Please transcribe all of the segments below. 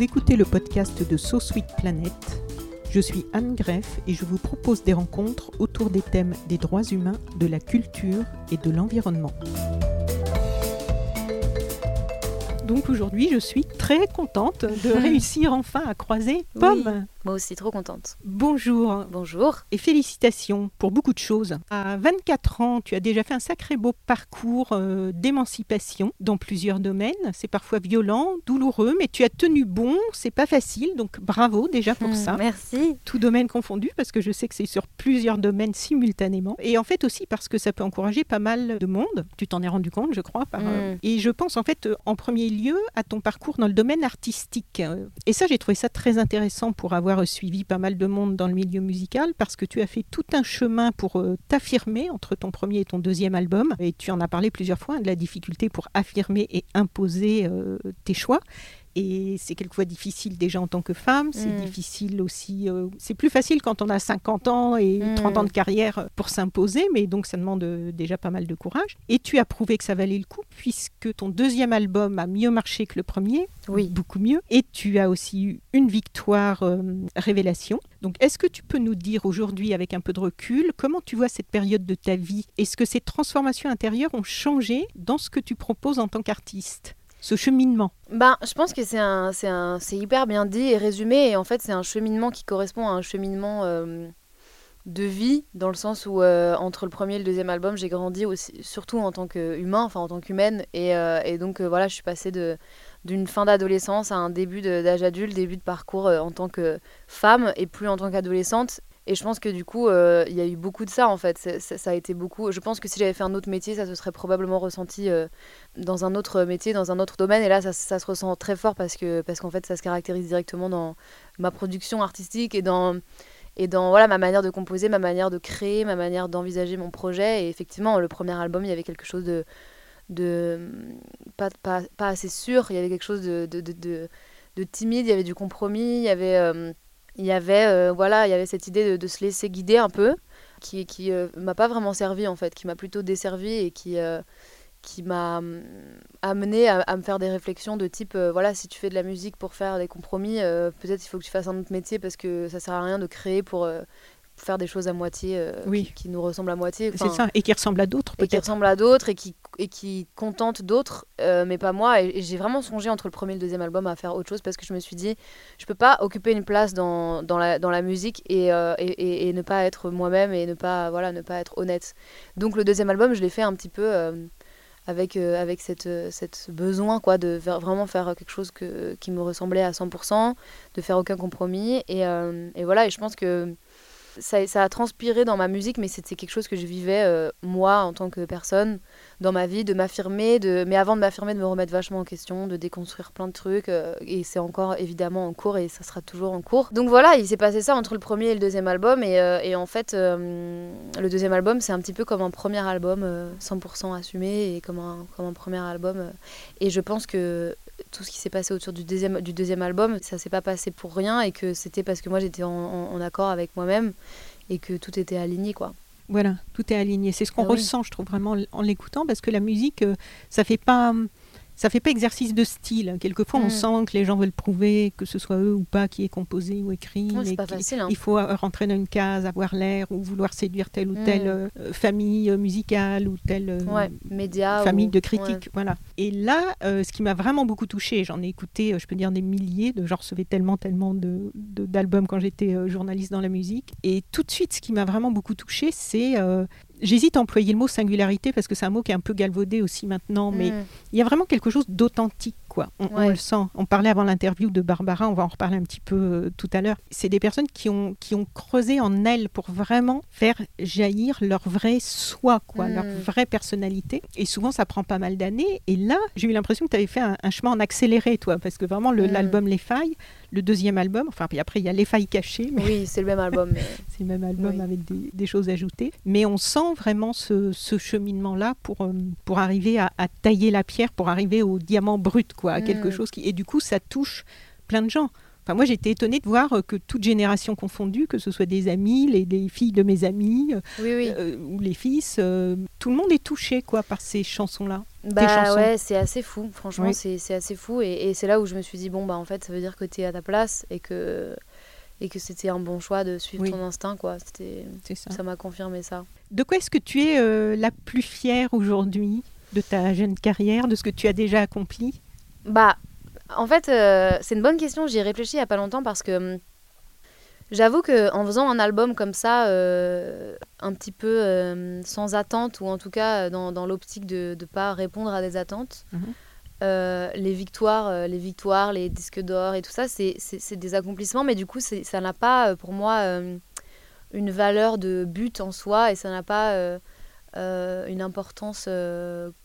Vous écoutez le podcast de So Sweet Planet. Je suis Anne Greff et je vous propose des rencontres autour des thèmes des droits humains, de la culture et de l'environnement. Donc aujourd'hui, je suis très contente de réussir enfin à croiser Pomme. Moi aussi, trop contente. Bonjour. Bonjour. Et félicitations pour beaucoup de choses. À 24 ans, tu as déjà fait un sacré beau parcours euh, d'émancipation dans plusieurs domaines. C'est parfois violent, douloureux, mais tu as tenu bon. C'est pas facile, donc bravo déjà pour Hmm, ça. Merci. Tout domaine confondu, parce que je sais que c'est sur plusieurs domaines simultanément. Et en fait aussi parce que ça peut encourager pas mal de monde. Tu t'en es rendu compte, je crois. Par, euh. Et je pense en fait euh, en premier lieu à ton parcours dans le domaine artistique. Et ça, j'ai trouvé ça très intéressant pour avoir suivi pas mal de monde dans le milieu musical, parce que tu as fait tout un chemin pour euh, t'affirmer entre ton premier et ton deuxième album. Et tu en as parlé plusieurs fois de la difficulté pour affirmer et imposer euh, tes choix. Et c'est quelquefois difficile déjà en tant que femme, c'est Mm. difficile aussi, euh, c'est plus facile quand on a 50 ans et Mm. 30 ans de carrière pour s'imposer, mais donc ça demande euh, déjà pas mal de courage. Et tu as prouvé que ça valait le coup puisque ton deuxième album a mieux marché que le premier, Oui. beaucoup mieux, et tu as aussi eu une victoire euh, révélation. Donc est-ce que tu peux nous dire aujourd'hui avec un peu de recul comment tu vois cette période de ta vie? Est-ce que ces transformations intérieures ont changé dans ce que tu proposes en tant qu'artiste? Ce cheminement. Ben, je pense que c'est hyper bien dit et résumé. Et en fait, c'est un cheminement qui correspond à un cheminement euh, de vie, dans le sens où euh, entre le premier et le deuxième album, j'ai grandi aussi, surtout en tant qu'humain, enfin en tant qu'humaine. Et, euh, et donc voilà, je suis passée de d'une fin d'adolescence à un début d'âge adulte, début de parcours en tant que femme et plus en tant qu'adolescente. Et je pense que du coup, euh, il y a eu beaucoup de ça en fait. Ça a été beaucoup. Je pense que si j'avais fait un autre métier, ça se serait probablement ressenti euh, dans un autre métier, dans un autre domaine. Et là, ça, se ressent très fort parce que parce qu'en fait, ça se caractérise directement dans ma production artistique et dans et dans voilà ma manière de composer, ma manière de créer, ma manière d'envisager mon projet. Et effectivement, le premier album, il y avait quelque chose de de pas, pas, pas assez sûr. Il y avait quelque chose de, de- de timide. Il y avait du compromis. Il y avait euh, il y avait euh, voilà il y avait cette idée de, se laisser guider un peu qui qui euh, m'a pas vraiment servi en fait qui m'a plutôt desservi et qui euh, qui m'a hum, amené à, à me faire des réflexions de type voilà si tu fais de la musique pour faire des compromis peut-être il faut que tu fasses un autre métier parce que ça sert à rien de créer pour faire des choses à moitié euh, Oui. qui, qui nous ressemblent à moitié C'est ça, et qui ressemble à d'autres et qui peut-être. ressemble à d'autres et qui, et qui contente d'autres, euh, mais pas moi. Et, et j'ai vraiment songé entre le premier et le deuxième album à faire autre chose parce que je me suis dit, je peux pas occuper une place dans, dans, la, dans la musique et, euh, et, et- ne pas être moi-même et ne pas, voilà, ne pas être honnête. Donc le deuxième album, je l'ai fait un petit peu avec, euh, avec cette, euh, cette besoin quoi, de faire- vraiment faire quelque chose que, qui me ressemblait à 100%, de faire aucun compromis. Et, euh, et voilà, et je pense que ça, a transpiré dans ma musique, mais c'était quelque chose que je vivais euh, moi en tant que personne dans ma vie, de m'affirmer, de... mais avant de m'affirmer, de me remettre vachement en question, de déconstruire plein de trucs. euh, et c'est encore évidemment en cours et ça sera toujours en cours. Donc voilà, il s'est passé ça entre le premier et le deuxième album. Et, euh, et en fait, euh, le deuxième album, c'est un petit peu comme un premier album euh, 100% assumé et comme un, comme un premier album. et je pense que tout ce qui s'est passé autour du deuxième, du deuxième album, ça s'est pas passé pour rien et que c'était parce que moi j'étais en accord avec moi-même et que tout était aligné quoi. Voilà, tout est aligné. C'est ce qu'on Ah oui. ressent, je trouve, vraiment en l'écoutant, parce que la musique, euh, ça fait pas. Ça fait pas exercice de style. Quelquefois, on Mm. sent que les gens veulent prouver que ce soit eux ou pas qui est composé ou écrit. C'est et pas facile, hein. Il faut euh, rentrer dans une case, avoir l'air ou vouloir séduire telle ou Mm. telle euh, famille euh, musicale ou telle euh, Ouais, médias. famille ou- de critiques. Voilà. Et là, euh, ce qui m'a vraiment beaucoup touchée, j'en ai écouté, je peux dire des milliers, de, j'en recevais tellement, tellement de, de- d'albums quand j'étais journaliste dans la musique. Et tout de suite, ce qui m'a vraiment beaucoup touchée, c'est. J'hésite à employer le mot singularité parce que c'est un mot qui est un peu galvaudé aussi maintenant, mais Mm. il y a vraiment quelque chose d'authentique quoi. On, le sent. On parlait avant l'interview de Barbara, on va en reparler un petit peu euh, tout à l'heure. C'est des personnes qui ont, qui ont creusé en elles pour vraiment faire jaillir leur vrai soi, quoi, Mm. leur vraie personnalité. Et souvent, ça prend pas mal d'années. Et là, j'ai eu l'impression que tu avais fait un, un chemin en accéléré, toi, parce que vraiment, le- Mm. l'album Les Failles, le deuxième album, enfin, puis après, il y a Les Failles cachées, mais Oui, c'est le même album. Mais... c'est le même album Oui. avec des, des choses ajoutées. Mais on sent vraiment ce, ce cheminement-là pour, euh, pour arriver à, à tailler la pierre, pour arriver au diamant brut, quoi, à quelque Mm. chose qui. Et du coup, ça touche plein de gens. Enfin, moi, j'étais étonnée de voir euh, que toute génération confondue, que ce soit des amis, les, les filles de mes amis euh, Oui, oui. euh, ou les fils, euh, tout le monde est touché quoi par ces chansons-là. Bah chansons. ouais, c'est assez fou. Franchement, Oui. c'est assez fou. Et, et c'est là où je me suis dit, bon, bah en fait, ça veut dire que tu es à ta place et que, et que c'était un bon choix de suivre Oui. ton instinct, quoi. Ça. M'a confirmé ça. De quoi est-ce que tu es euh, la plus fière aujourd'hui de ta jeune carrière, de ce que tu as déjà accompli? Bah, en fait, euh, c'est une bonne question. J'y ai réfléchi il y a pas longtemps parce que hum, j'avoue que en faisant un album comme ça, euh, un petit peu euh, sans attente ou en tout cas euh, dans, dans l'optique de ne pas répondre à des attentes, Mhm. euh, les victoires, les victoires, les disques d'or et tout ça, c'est des accomplissements, mais du coup, ça n'a pas pour moi une valeur de but en soi et ça n'a pas une importance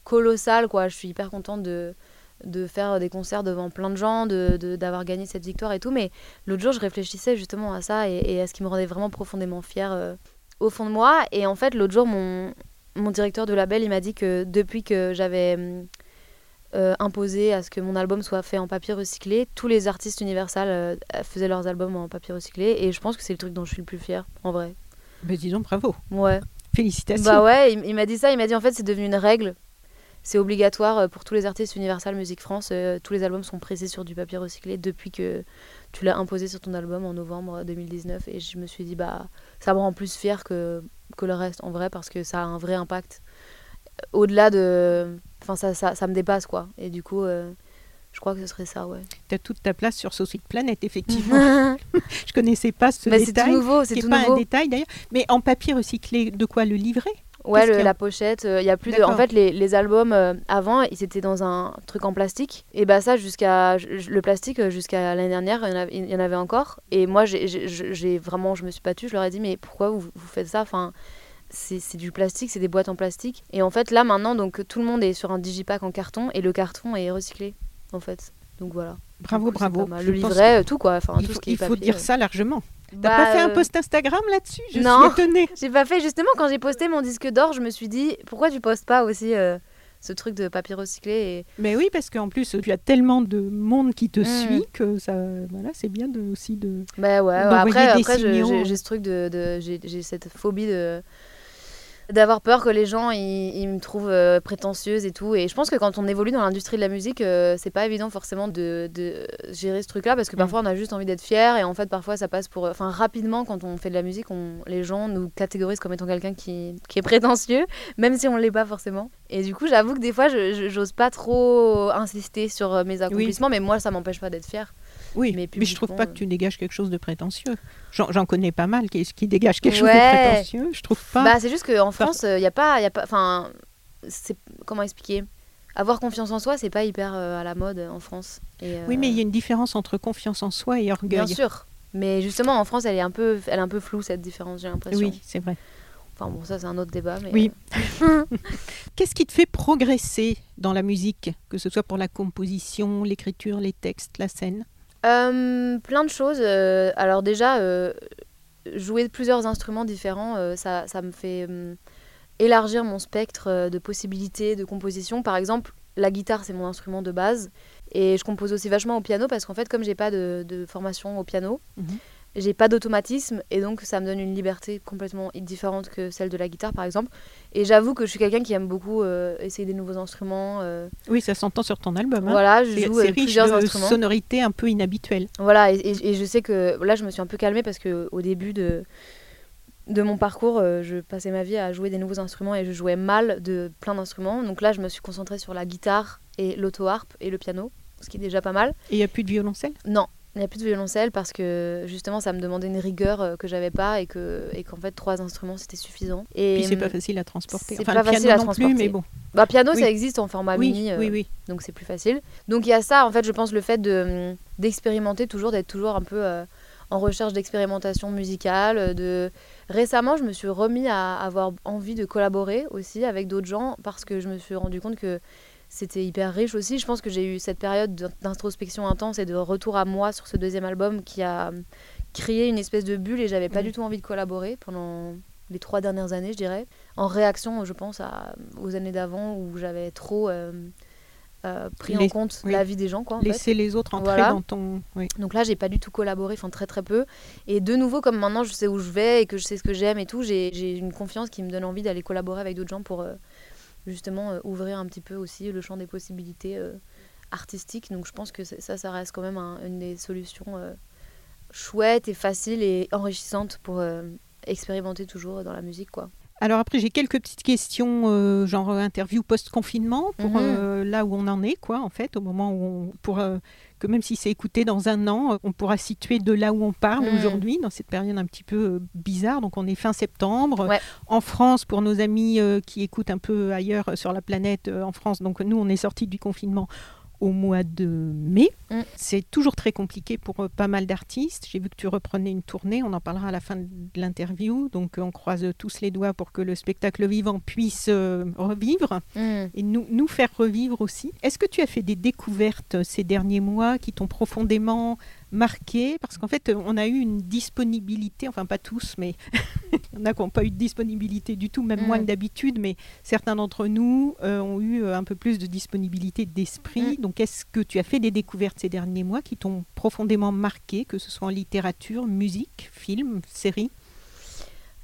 colossale. Quoi. Je suis hyper contente de, de faire des concerts devant plein de gens, de- de- d'avoir gagné cette victoire et tout. Mais l'autre jour, je réfléchissais justement à ça et, et à ce qui me rendait vraiment profondément fière euh, au fond de moi. Et en fait, l'autre jour, mon, mon directeur de label, il m'a dit que depuis que j'avais euh, imposé à ce que mon album soit fait en papier recyclé, tous les artistes Universal euh, faisaient leurs albums en papier recyclé. Et je pense que c'est le truc dont je suis le plus fière, en vrai. ben, Disons bravo. Ouais. Félicitations. Bah ouais, il, il m'a dit ça, il m'a dit en fait c'est devenu une règle. C'est obligatoire euh, pour tous les artistes Universal Music France. euh, tous les albums sont pressés sur du papier recyclé depuis que tu l'as imposé sur ton album en novembre 2019. Et je me suis dit, bah ça me rend plus fier que, que le reste en vrai parce que ça a un vrai impact. Au-delà de. Enfin, ça, ça, ça me dépasse quoi. Et du coup, euh, je crois que ce serait ça, ouais. Tu as toute ta place sur Société Planète, effectivement. Je connaissais pas ce Mais c'est tout détail. nouveau, c'est tout pas un nouveau. détail d'ailleurs. Mais en papier recyclé, de quoi le livret Ouais, le- la pochette, il y a plus de. En fait, les, les albums euh, avant, ils étaient dans un truc en plastique. Et bah ça, jusqu'à le plastique, euh, jusqu'à l'année dernière, il y, en avait, encore. Et moi, j'ai- vraiment, je me suis battue. Je leur ai dit, mais pourquoi vous, vous faites ça? Enfin, c'est c'est du plastique, c'est des boîtes en plastique. Et en fait, là maintenant, donc tout le monde est sur un digipack en carton et le carton est recyclé, en fait. Donc voilà. Bravo, coup, bravo. Le livret, euh, tout quoi. Enfin, Il tout faut, ce qui est il faut papier, dire euh. ça largement. T'as Bah, pas fait un euh, post Instagram là-dessus? Je non. suis étonnée. J'ai pas fait. Justement, quand j'ai posté mon disque d'or, je me suis dit, pourquoi tu postes pas aussi euh, ce truc de papier recyclé et... Mais oui, parce qu'en plus, tu as tellement de monde qui te Mm. suit que ça, voilà, c'est bien de, aussi de. Bah ouais, ouais, après, après j'ai ce truc de... j'ai cette phobie de d'avoir peur que les gens ils, ils me trouvent euh, prétentieuse et tout. Et je pense que quand on évolue dans l'industrie de la musique euh, c'est pas évident forcément de, de gérer ce truc là parce que Mm. parfois on a juste envie d'être fier et en fait parfois ça passe pour enfin rapidement quand on fait de la musique on, les gens nous catégorisent comme étant quelqu'un qui, qui est prétentieux même si on l'est pas forcément. Et du coup j'avoue que des fois je- j'ose pas trop insister sur euh, mes accomplissements mais moi ça m'empêche pas d'être fière Oui, Mais mais, je trouve pas euh. que tu dégages quelque chose de prétentieux. J'en connais pas mal qui, qui dégagent quelque chose de prétentieux. Je trouve pas. Bah, c'est juste qu'en France, il y a pas, y a pas, enfin, c'est comment expliquer? Avoir confiance en soi, c'est pas hyper euh, à la mode en France. Et, oui, euh, mais il y a une différence entre confiance en soi et orgueil. bien sûr. Mais justement, en France, elle est un peu, elle est un peu floue cette différence, j'ai l'impression. Oui, c'est vrai. Enfin bon, ça c'est un autre débat. Mais Oui. euh, Qu'est-ce qui te fait progresser dans la musique, que ce soit pour la composition, l'écriture, les textes, la scène? Euh, plein de choses. euh, alors déjà, euh, jouer plusieurs instruments différents, ça, ça me fait euh, élargir mon spectre de possibilités de composition. Par exemple, la guitare, c'est mon instrument de base. Et je compose aussi vachement au piano parce qu'en fait, comme j'ai pas de, de formation au piano, Mhm. J'ai pas d'automatisme et donc ça me donne une liberté complètement différente que celle de la guitare par exemple. Et j'avoue que je suis quelqu'un qui aime beaucoup euh, essayer des nouveaux instruments. euh, Oui, ça s'entend sur ton album. hein. voilà, je joue c'est euh, riche plusieurs de instruments. sonorités un peu inhabituelles. Voilà, et, et- et je sais que là, je me suis un peu calmée parce que au début de, de mon parcours, euh, je passais ma vie à jouer des nouveaux instruments et je jouais mal de plein d'instruments. Donc là, je me suis concentrée sur la guitare et l'auto-harpe et le piano, ce qui est déjà pas mal. Et il n'y a plus de violoncelle? Non, Il n'y a plus de violoncelle parce que justement ça me demandait une rigueur euh, que j'avais pas et que et qu'en fait trois instruments c'était suffisant. Et Puis c'est pas facile à transporter. c'est Enfin, pas le facile à non transporter. plus, mais bon. Bah piano Oui. ça existe en format Oui, mini. euh, oui, oui. donc c'est plus facile. Donc il y a ça, en fait, je pense le fait de hum, d'expérimenter toujours, d'être toujours un peu euh, en recherche d'expérimentation musicale. euh, De récemment, je me suis remis à avoir envie de collaborer aussi avec d'autres gens parce que je me suis rendu compte que c'était hyper riche aussi. Je pense que j'ai eu cette période d'in- d'introspection intense et de retour à moi sur ce deuxième album qui a hum, créé une espèce de bulle et j'avais pas Mhm. du tout envie de collaborer pendant les trois dernières années, je dirais, en réaction, je pense, à, aux années d'avant où j'avais trop euh, euh, pris en compte oui. la vie des gens, quoi. En fait. Laisser les autres entrer Voilà. dans ton. Oui. Donc là, j'ai pas du tout collaboré, enfin très très peu. Et de nouveau, comme maintenant je sais où je vais et que je sais ce que j'aime et tout, j'ai j'ai une confiance qui me donne envie d'aller collaborer avec d'autres gens pour euh, justement euh, ouvrir un petit peu aussi le champ des possibilités euh, artistiques. Donc je pense que ça, ça reste quand même un- une des solutions euh, chouettes et faciles et enrichissantes pour expérimenter toujours dans la musique, quoi. Alors après, j'ai quelques petites questions, euh, genre interview post-confinement, pour Mhm. euh, là où on en est, quoi, en fait, au moment où on pourra, que même si c'est écouté dans un an, euh, on pourra situer de là où on parle Mhm. aujourd'hui, dans cette période un petit peu euh, bizarre. Donc on est fin septembre. Ouais. En France, pour nos amis euh, qui écoutent un peu ailleurs sur la planète, en France, donc nous, on est sortis du confinement au mois de mai. Mm. C'est toujours très compliqué pour euh, pas mal d'artistes. J'ai vu que tu reprenais une tournée, on en parlera à la fin de l'interview. Donc euh, on croise tous les doigts pour que le spectacle vivant puisse euh, revivre Mm. et nous, nous faire revivre aussi. Est-ce que tu as fait des découvertes ces derniers mois qui t'ont profondément marqué Parce qu'en fait, on a eu une disponibilité, enfin pas tous, mais il y en a qui n'ont pas eu de disponibilité du tout, même Mm. moins que d'habitude, mais certains d'entre nous euh, ont eu euh, un peu plus de disponibilité d'esprit. Mm. Donc est-ce que tu as fait des découvertes ces derniers mois qui t'ont profondément marqué, que ce soit en littérature, musique, film, série?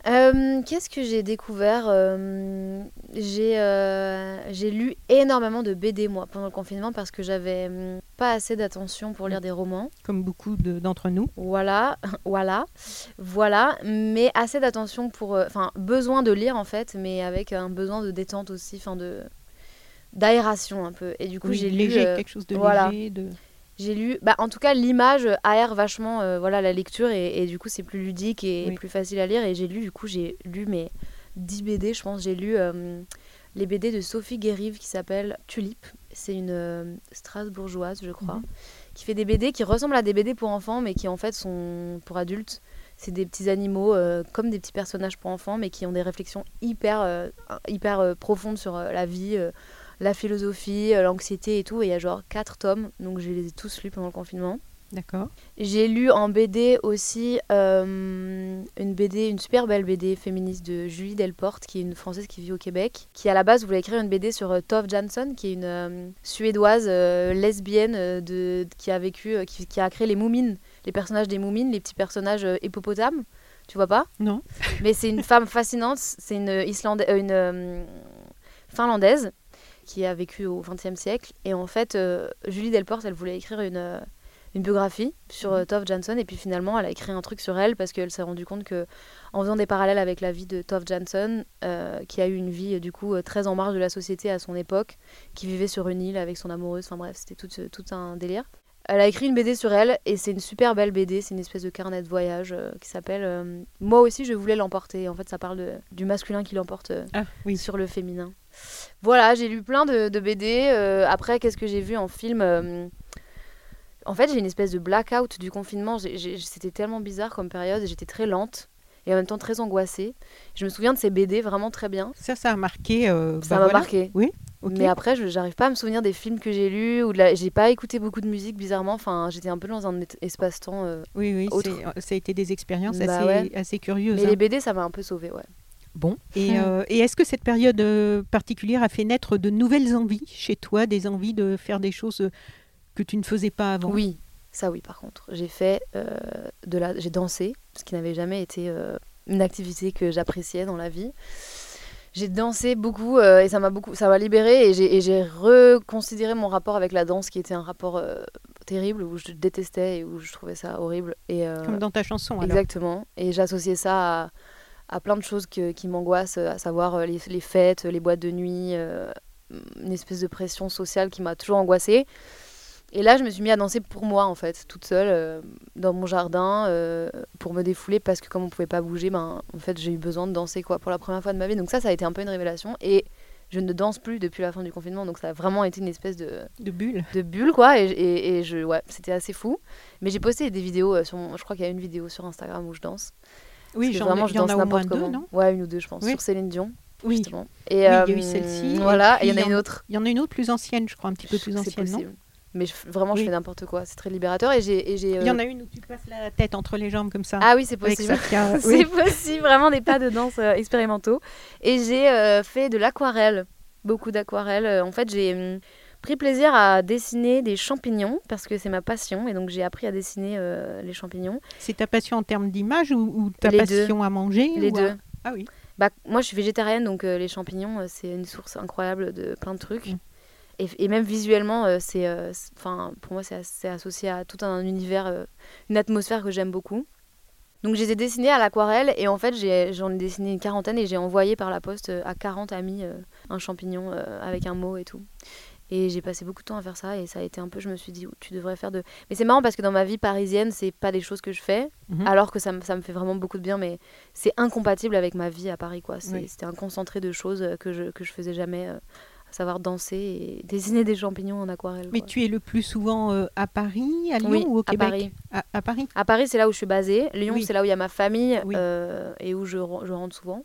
Euh, Qu'est-ce que j'ai découvert Euh, J'ai euh, lu énormément de BD moi pendant le confinement parce que j'avais hum, pas assez d'attention pour lire des romans. comme beaucoup de- d'entre nous Voilà, voilà, voilà, mais assez d'attention pour, euh, enfin, besoin de lire en fait, mais avec un besoin de détente aussi, enfin de d'aération un peu. Et du coup, Oui, j'ai lu, quelque chose de voilà. léger. De... j'ai lu, bah, en tout cas, l'image aère vachement euh, voilà, la lecture et, et du coup, c'est plus ludique et Oui. plus facile à lire. Et j'ai lu, du coup, j'ai lu mes 10 BD, je pense. J'ai lu euh, les BD de Sophie Guérive qui s'appelle Tulipe. C'est une euh, Strasbourgeoise, je crois, Mhm. qui fait des BD qui ressemblent à des BD pour enfants, mais qui en fait sont pour adultes. C'est des petits animaux euh, comme des petits personnages pour enfants, mais qui ont des réflexions hyper, euh, hyper euh, profondes sur euh, la vie, euh, la philosophie, euh, l'anxiété et tout. Et il y a genre quatre tomes, donc je les ai tous lus pendant le confinement. D'accord. J'ai lu en BD aussi euh, une BD, une super belle BD féministe de Julie Delporte, qui est une Française qui vit au Québec, qui à la base voulait écrire une BD sur euh, Tove Jansson, qui est une euh, Suédoise lesbienne de, qui a vécu, qui, qui a créé les Moumines, les personnages des Moumines, les petits personnages hippopotames. Tu vois pas? Non. mais c'est une femme fascinante. C'est une, une finlandaise qui a vécu au XXe siècle. Et en fait, euh, Julie Delporte, elle voulait écrire une, euh, une biographie sur euh, Tove Jansson. Et puis finalement, elle a écrit un truc sur elle parce qu'elle s'est rendue compte que, en faisant des parallèles avec la vie de Tove Jansson, qui a eu une vie du coup très en marge de la société à son époque, qui vivait sur une île avec son amoureuse. Enfin bref, c'était tout, tout un délire. Elle a écrit une BD sur elle et c'est une super belle BD, c'est une espèce de carnet de voyage euh, qui s'appelle euh, Moi aussi je voulais l'emporter. En fait, ça parle de- du masculin qui l'emporte euh, Ah oui. sur le féminin. Voilà, j'ai lu plein de, de BD. après, qu'est-ce que j'ai vu en film En fait, j'ai une espèce de blackout du confinement. C'était tellement bizarre comme période. J'étais très lente et en même temps très angoissée. Je me souviens de ces BD vraiment très bien. Ça, ça a marqué. Ça bah m'a voilà. marqué. Mais après, je j'arrive pas à me souvenir des films que j'ai lus ou de la... j'ai pas écouté beaucoup de musique bizarrement. Enfin, j'étais un peu dans un espace-temps. euh, Oui, oui, autre. c'est- ça a été des expériences Bah assez, ouais. assez curieuses. Mais hein. les BD, ça m'a un peu sauvée, ouais. Bon. Et, Hmm. euh, et est-ce que cette période euh, particulière a fait naître de nouvelles envies chez toi, des envies de faire des choses euh, que tu ne faisais pas avant? Oui, ça oui, par contre. J'ai fait euh, de la... J'ai dansé, ce qui n'avait jamais été euh, une activité que j'appréciais dans la vie. J'ai dansé beaucoup euh, et ça m'a beaucoup, ça m'a libérée et j'ai, reconsidéré mon rapport avec la danse qui était un rapport euh, terrible où je détestais et où je trouvais ça horrible. Et, euh, Comme dans ta chanson, alors. Exactement. Et j'associais ça à, à plein de choses que- qui m'angoissent, à savoir les, les fêtes, les boîtes de nuit, une espèce de pression sociale qui m'a toujours angoissée. Et là, je me suis mis à danser pour moi, en fait, toute seule, euh, dans mon jardin, euh, pour me défouler, parce que comme on pouvait pas bouger, ben, en fait, j'ai eu besoin de danser, quoi, pour la première fois de ma vie. Donc ça, ça a été un peu une révélation. Et je ne danse plus depuis la fin du confinement, donc ça a vraiment été une espèce de, De bulle. de bulle, quoi. Et, et, et je, ouais, c'était assez fou. Mais j'ai posté des vidéos euh, sur mon- Je crois qu'il y a une vidéo sur Instagram où je danse. Oui, j'en vraiment, ai- je danse n'importe deux, comment. non? Ouais, une ou deux, je pense, Oui. sur Céline Dion, Oui. justement. Et, Oui, il y a eu celle-ci, Voilà, et il y en a une autre. Il y en a une autre plus ancienne, je crois, un petit peu plus ancienne, non? Mais je- vraiment, je fais n'importe quoi. C'est très libérateur. Et j'ai. Il y en euh, a une où tu passes la tête entre les jambes comme ça. Ah oui, c'est possible. C'est Oui. possible, vraiment des pas de danse euh, expérimentaux. Et j'ai euh, fait de l'aquarelle, beaucoup d'aquarelle. En fait, j'ai hum, pris plaisir à dessiner des champignons parce que c'est ma passion. Et donc, j'ai appris à dessiner euh, les champignons. C'est ta passion en termes d'image ou, ou ta Les passion à manger Les ou à- deux. Ah oui. Bah, moi, je suis végétarienne, donc les champignons, c'est une source incroyable de plein de trucs. Mm. Et, et même visuellement, euh, c'est, euh, c'est- enfin, pour moi, c'est as- c'est associé à tout un univers, euh, une atmosphère que j'aime beaucoup. Donc, je les ai dessinés à l'aquarelle et en fait, j'en ai, dessiné une quarantaine et j'ai envoyé par la poste à 40 amis euh, un champignon euh, avec un mot et tout. Et j'ai passé beaucoup de temps à faire ça et ça a été un peu, je me suis dit, tu devrais faire de. Mais c'est marrant parce que dans ma vie parisienne, c'est pas des choses que je fais, Mhm. alors que ça, me- ça me fait vraiment beaucoup de bien, mais c'est incompatible avec ma vie à Paris, quoi. Oui. C'était un concentré de choses que je, que je faisais jamais, euh, savoir danser et dessiner des champignons en aquarelle. Mais quoi. tu es le plus souvent euh, à Paris, à Lyon Oui, ou au à Québec Paris. À, à Paris? À Paris, c'est là où je suis basée. Lyon, Oui. c'est là où il y a ma famille Oui. euh, et où je rentre souvent.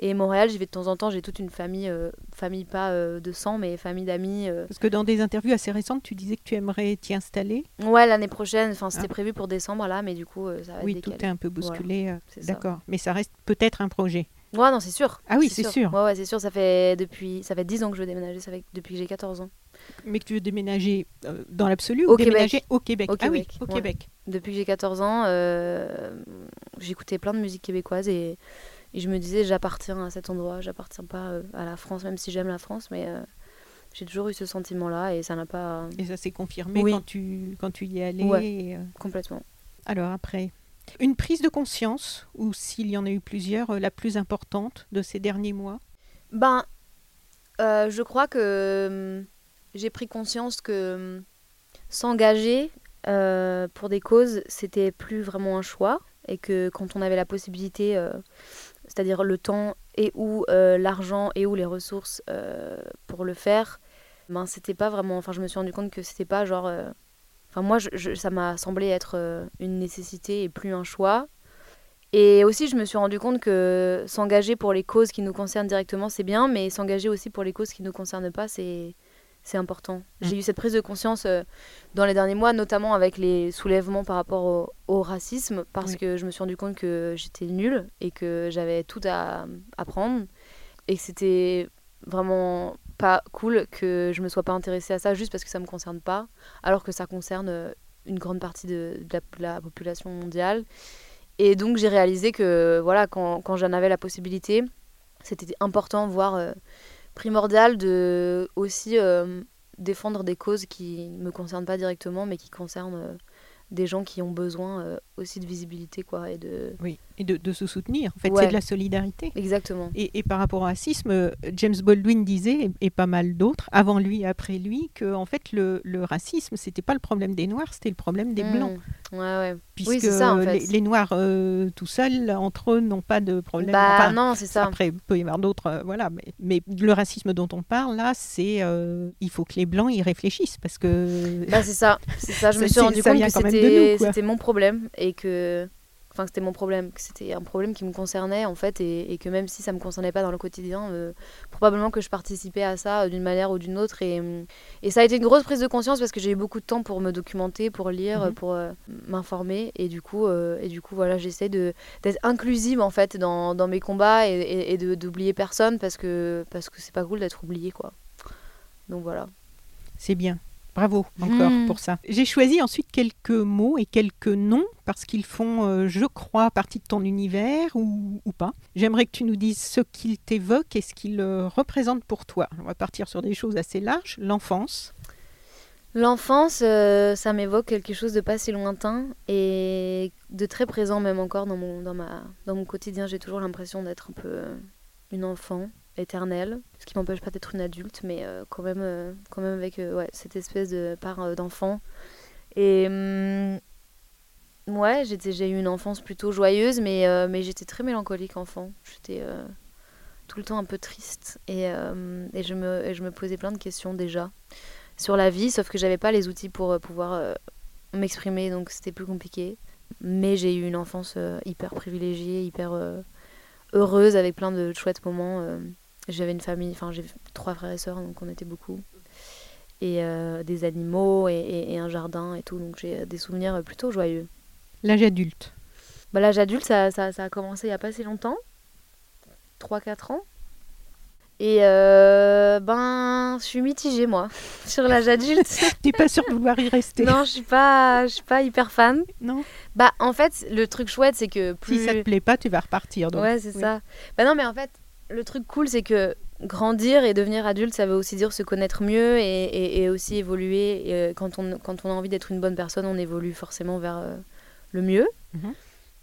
Et Montréal, j'y vais de temps en temps. J'ai toute une famille, euh, famille pas euh, de sang, mais famille d'amis. euh. Parce que dans des interviews assez récentes, tu disais que tu aimerais t'y installer. Ouais, l'année prochaine. Enfin, c'était Ah. prévu pour décembre là, mais du coup, ça va Oui, être tout est un peu bousculé. D'accord. Mais ça reste peut-être un projet. Ouais, non, c'est sûr. Ah oui, c'est sûr. Ouais, ouais, c'est sûr. Ça fait depuis, ça fait 10 ans que je veux déménager. Ça fait depuis que j'ai 14 ans. Mais que tu veux déménager dans l'absolu Au ou Québec. déménager au Québec? Au Ah oui, Québec, au ouais. Québec. Depuis que j'ai 14 ans, j'écoutais plein de musique québécoise et, et je me disais j'appartiens à cet endroit, j'appartiens pas euh, à la France, même si j'aime la France, mais euh, j'ai toujours eu ce sentiment-là et ça n'a pas Et ça s'est confirmé Oui. quand, tu, quand tu y es allé. Ouais. et, euh, complètement. Alors après, une prise de conscience, ou s'il y en a eu plusieurs, la plus importante de ces derniers mois? Ben, euh, je crois que hum, j'ai pris conscience que hum, s'engager pour des causes, c'était plus vraiment un choix et que quand on avait la possibilité, c'est-à-dire le temps et ou euh, l'argent et ou les ressources euh, pour le faire, ben c'était pas vraiment. Enfin, je me suis rendu compte que c'était pas genre. euh, Enfin, moi, ça m'a semblé être une nécessité et plus un choix. Et aussi, je me suis rendu compte que s'engager pour les causes qui nous concernent directement, c'est bien, mais s'engager aussi pour les causes qui ne nous concernent pas, c'est c'est important. J'ai eu cette prise de conscience euh, dans les derniers mois, notamment avec les soulèvements par rapport au, au racisme, parce Oui. que je me suis rendu compte que j'étais nulle et que j'avais tout à apprendre et que c'était vraiment pas cool que je me sois pas intéressée à ça juste parce que ça me concerne pas, alors que ça concerne euh, une grande partie de, de la, de la population mondiale. Et donc j'ai réalisé que voilà, quand, quand j'en avais la possibilité, c'était important, voire euh, primordial, de aussi euh, défendre des causes qui ne me concernent pas directement, mais qui concernent euh, des gens qui ont besoin euh, aussi de visibilité. Quoi, et de... Et de, de se soutenir. En fait, Ouais. c'est de la solidarité. Exactement. Et, et par rapport au racisme, euh, James Baldwin disait, et, et pas mal d'autres, avant lui et après lui, que en fait le, le racisme, c'était pas le problème des Noirs, c'était le problème des Blancs. Mmh. Ouais, ouais. Puisque Oui, c'est ça, en fait. les, les Noirs euh, tout seuls, entre eux, n'ont pas de problème. Bah Enfin, non, c'est ça. Après, il peut y avoir d'autres, euh, voilà. Mais, mais le racisme dont on parle là, c'est euh, il faut que les blancs y réfléchissent parce que Bah c'est ça, c'est ça. Je me suis rendu compte que c'était mon problème et que enfin que c'était mon problème, que c'était un problème qui me concernait en fait et, et que même si ça me concernait pas dans le quotidien, euh, probablement que je participais à ça euh, d'une manière ou d'une autre et, hum, et ça a été une grosse prise de conscience parce que j'ai eu beaucoup de temps pour me documenter, pour lire, Mhm. pour euh, m'informer et du coup euh, et du coup voilà j'essaie d'être inclusive en fait dans, dans mes combats et, et, d'oublier personne parce que parce que c'est pas cool d'être oublié quoi. Donc voilà. c'est bien. Bravo encore Mm. pour ça. J'ai choisi ensuite quelques mots et quelques noms parce qu'ils font, euh, je crois, partie de ton univers ou, ou pas. J'aimerais que tu nous dises ce qu'ils t'évoquent et ce qu'ils euh, représentent pour toi. On va partir sur des choses assez larges. L'enfance. L'enfance, euh, ça m'évoque quelque chose de pas si lointain et de très présent même encore dans mon, dans ma, dans mon quotidien. J'ai toujours l'impression d'être un peu une enfant éternelle, ce qui m'empêche pas d'être une adulte, mais quand même, quand même avec ouais, cette espèce de part d'enfant. Et hum, ouais, j'ai eu une enfance plutôt joyeuse, mais, mais j'étais très mélancolique enfant. J'étais tout le temps un peu triste et, et, je me, je me posais plein de questions déjà sur la vie, sauf que j'avais pas les outils pour pouvoir m'exprimer, donc c'était plus compliqué. Mais j'ai eu une enfance euh, hyper privilégiée, hyper euh, heureuse, avec plein de chouettes moments. Euh. J'avais une famille, enfin j'ai trois frères et sœurs, donc on était beaucoup. Et des animaux et, un jardin et tout, donc j'ai des souvenirs plutôt joyeux. L'âge adulte bah, L'âge adulte, ça, ça, ça, a commencé il n'y a pas si longtemps, 3-4 ans. Et euh, ben, je suis mitigée moi sur l'âge adulte. T'es pas sûre de vouloir y rester Non, je suis pas, je suis pas hyper fan. Non. Bah en fait, le truc chouette, c'est que plus. Si ça te plaît pas, tu vas repartir. Donc. Ouais, c'est ça. Bah non, mais en fait, le truc cool, c'est que grandir et devenir adulte, ça veut aussi dire se connaître mieux et, et, aussi évoluer. Et euh, quand on quand on a envie d'être une bonne personne, on évolue forcément vers euh, le mieux. Mhm.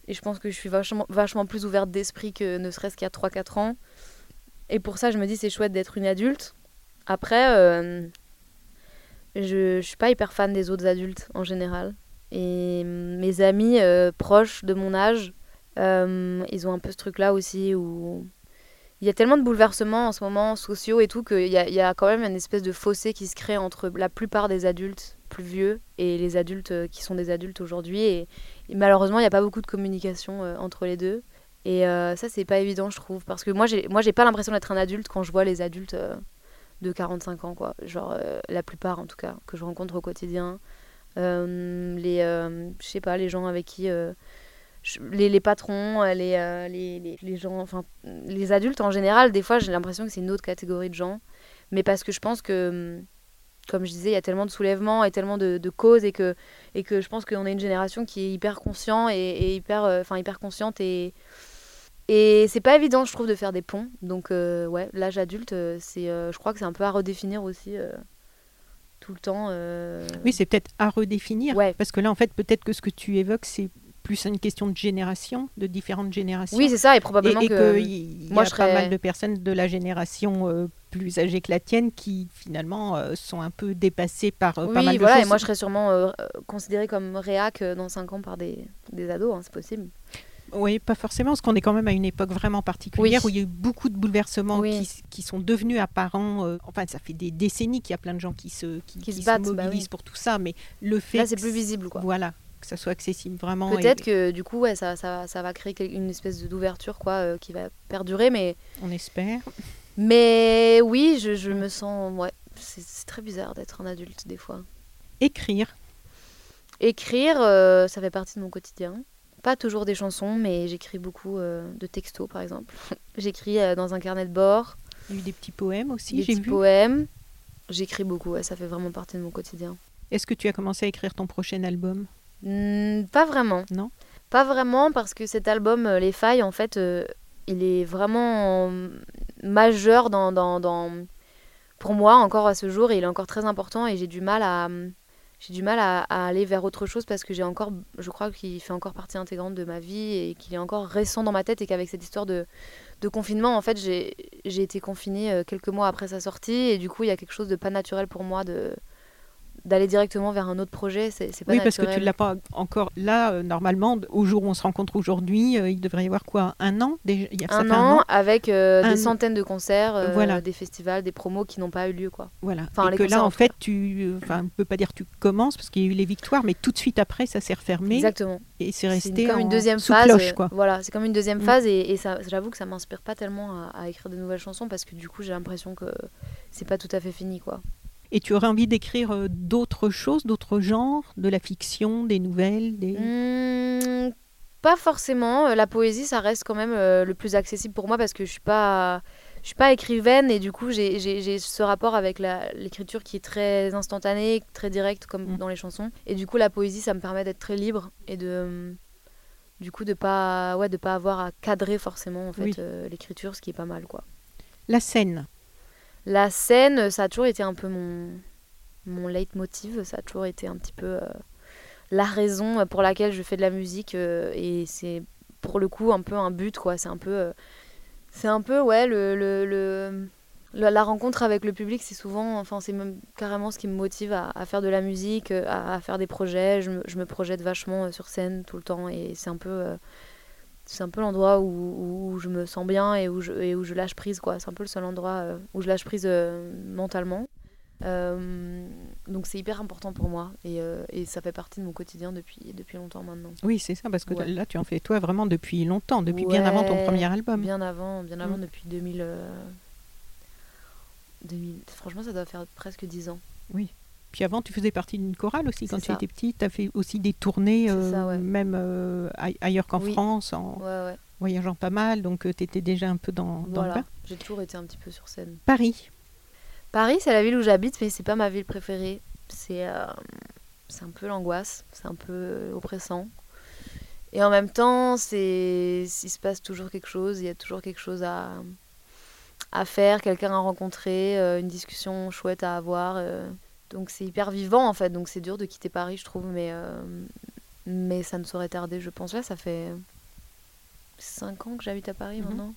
Et je pense que je suis vachement vachement plus ouverte d'esprit que ne serait-ce qu'il y a 3-4 ans. Et pour ça, je me dis c'est chouette d'être une adulte. Après, euh, je, je suis pas hyper fan des autres adultes en général. Et mes amis euh, proches de mon âge, ils ont un peu ce truc-là aussi où il y a tellement de bouleversements en ce moment sociaux et tout qu'il y a, y a quand même une espèce de fossé qui se crée entre la plupart des adultes plus vieux et les adultes qui sont des adultes aujourd'hui. Et, malheureusement, il n'y a pas beaucoup de communication entre les deux. Et euh, ça, c'est pas évident, je trouve. Parce que moi, j'ai, moi, pas l'impression d'être un adulte quand je vois les adultes euh, de 45 ans, quoi. Genre, euh, la plupart, en tout cas, que je rencontre au quotidien. les, je sais pas, les gens avec qui. Les, les, patrons, les, les, les, gens, enfin, les adultes en général, des fois, j'ai l'impression que c'est une autre catégorie de gens. Mais parce que je pense que comme je disais, il y a tellement de soulèvements et tellement de, de, causes et que, et que je pense qu'on est une génération qui est hyper conscient et, et hyper, enfin hyper consciente et, et c'est pas évident, je trouve, de faire des ponts. Donc, euh, ouais, l'âge adulte, euh, c'est, euh, je crois que c'est un peu à redéfinir aussi tout le temps. Oui, c'est peut-être à redéfinir. Parce que là, en fait, peut-être que ce que tu évoques, c'est plus une question de génération, de différentes générations. Oui, c'est ça, et probablement et, que. y, moi, a je pas mal de personnes de la génération plus âgées que la tienne qui, finalement, sont un peu dépassées par pas mal de voilà, et moi, je serais sûrement considérée comme réac dans 5 ans par des, des ados, hein, c'est possible. Oui, pas forcément, parce qu'on est quand même à une époque vraiment particulière où il y a eu beaucoup de bouleversements qui, sont devenus apparents. Euh, enfin, ça fait des décennies qu'il y a plein de gens qui se, qui, se, bah mobilisent pour tout ça, mais le fait. Là, c'est plus visible, quoi. Voilà, que ça soit accessible vraiment. Peut-être que du coup, ouais, ça, ça, ça, va créer une espèce d'ouverture, quoi, euh, qui va perdurer, mais. On espère. Mais oui, je, je me sens. Ouais, c'est très bizarre d'être un adulte des fois. Écrire. Écrire, euh, ça fait partie de mon quotidien pas toujours des chansons, mais j'écris beaucoup euh, de textos, par exemple. j'écris dans un carnet de bord. Il y a eu des petits poèmes aussi, j'ai vu. Des poèmes. J'écris beaucoup, ça fait vraiment partie de mon quotidien. Est-ce que tu as commencé à écrire ton prochain album? Pas vraiment. Non Pas vraiment, parce que cet album, euh, Les Failles, en fait, il est vraiment majeur dans, dans, dans, pour moi encore à ce jour, et il est encore très important, et j'ai du mal à j'ai du mal à, aller vers autre chose parce que j'ai encore, je crois qu'il fait encore partie intégrante de ma vie et qu'il est encore récent dans ma tête et qu'avec cette histoire de, de confinement, en fait, j'ai été confinée euh, quelques mois après sa sortie et du coup, il y a quelque chose de pas naturel pour moi de, d'aller directement vers un autre projet, c'est pas Oui, parce que tu ne l'as pas encore. Là, euh, normalement, au jour où on se rencontre aujourd'hui, euh, il devrait y avoir quoi Un an déjà, il y a, un, an, avec euh, des centaines de concerts, voilà. des festivals, des promos qui n'ont pas eu lieu. Quoi. Voilà. Enfin, et que là, en, fait, tu. Enfin, on ne peut pas dire tu commences, parce qu'il y a eu les victoires, mais tout de suite après, ça s'est refermé. Exactement. Et c'est resté comme une deuxième sous phase. Cloche, quoi. Voilà, c'est comme une deuxième mm. phase, et, et j'avoue que ça m'inspire pas tellement à, à, écrire de nouvelles chansons, parce que du coup, j'ai l'impression que c'est pas tout à fait fini. quoi. Et tu aurais envie d'écrire euh, d'autres choses, d'autres genres, de la fiction, des nouvelles des... Mmh, pas forcément. Euh, la poésie, ça reste quand même euh, le plus accessible pour moi parce que je suis pas, je suis pas écrivaine et du coup j'ai ce rapport avec l'écriture qui est très instantanée, très directe comme mmh. dans les chansons. Et du coup la poésie, ça me permet d'être très libre et de du coup de pas ouais de pas avoir à cadrer forcément en fait l'écriture, ce qui est pas mal quoi. La scène. La scène, ça a toujours été un peu mon, mon leitmotiv, ça a toujours été un petit peu euh, la raison pour laquelle je fais de la musique euh, et c'est pour le coup un peu un but quoi, c'est un peu euh, C'est un peu, ouais, le, le, le- la, rencontre avec le public, c'est souvent, enfin, c'est même carrément ce qui me motive à, faire de la musique, à, faire des projets. Je me, je me projette vachement sur scène tout le temps et c'est un peu, c'est un peu l'endroit où, où je me sens bien et où je, et où je lâche prise, quoi. C'est un peu le seul endroit euh, où je lâche prise euh, mentalement. Euh, donc c'est hyper important pour moi et, euh, et ça fait partie de mon quotidien depuis, depuis longtemps maintenant. Oui, c'est ça, parce que Ouais. là, tu en fais toi vraiment depuis longtemps, depuis bien avant ton premier album. Bien avant, bien avant Mm. depuis 2000, euh, 2000. Franchement, ça doit faire presque 10 ans. Puis avant, tu faisais partie d'une chorale aussi quand tu étais petite. Tu as fait aussi des tournées, euh, ça, ouais. même euh, ai- ailleurs qu'en Oui. France, en Ouais, ouais. voyageant pas mal. Donc, tu étais déjà un peu dans, dans le Voilà. bain. J'ai toujours été un petit peu sur scène. Paris. Paris, c'est la ville où j'habite, mais c'est pas ma ville préférée. C'est euh, un peu l'angoisse, c'est un peu euh, oppressant. Et en même temps, il se passe toujours quelque chose, il y a toujours quelque chose à, à faire, quelqu'un à rencontrer, euh, une discussion chouette à avoir. Donc c'est hyper vivant en fait, donc c'est dur de quitter Paris, je trouve, mais, euh, mais ça ne saurait tarder, je pense. Là, ça fait 5 ans que j'habite à Paris Mhm. maintenant.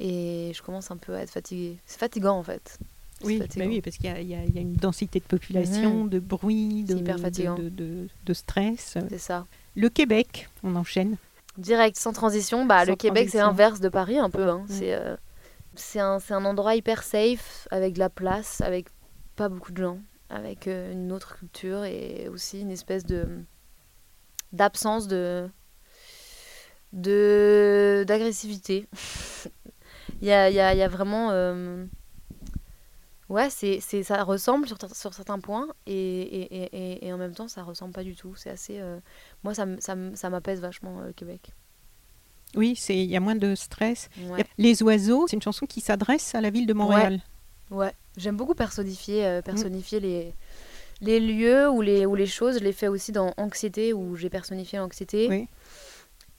Et je commence un peu à être fatiguée. C'est fatigant en fait. Oui, bah oui, parce qu'il y, a- y y une densité de population, Mhm. de bruit, de, C'est hyper de- fatigant. de, de- de stress. C'est ça. Le Québec, on enchaîne. Direct, sans transition, bah, Sans le Québec, c'est l'inverse de Paris un peu. hein. C'est euh, un, c'est un endroit hyper safe, avec de la place, avec pas beaucoup de gens, avec euh, une autre culture et aussi une espèce de d'absence de de d'agressivité. Il y a, il y, a, il y a vraiment... euh, Ouais, c'est, c'est, ça ressemble sur, sur certains points et, et, et, et- en même temps, ça ressemble pas du tout. C'est assez... euh, Moi, ça, ça, ça m'apaise vachement, euh, le Québec. Oui, c'est il y a moins de stress. Ouais. Les oiseaux, c'est une chanson qui s'adresse à la ville de Montréal. Ouais, j'aime beaucoup personnifier, Mm. euh, personnifier les, les lieux ou les, ou les choses. Je l'ai fait aussi dans Anxiété, où j'ai personnifié l'anxiété. Oui.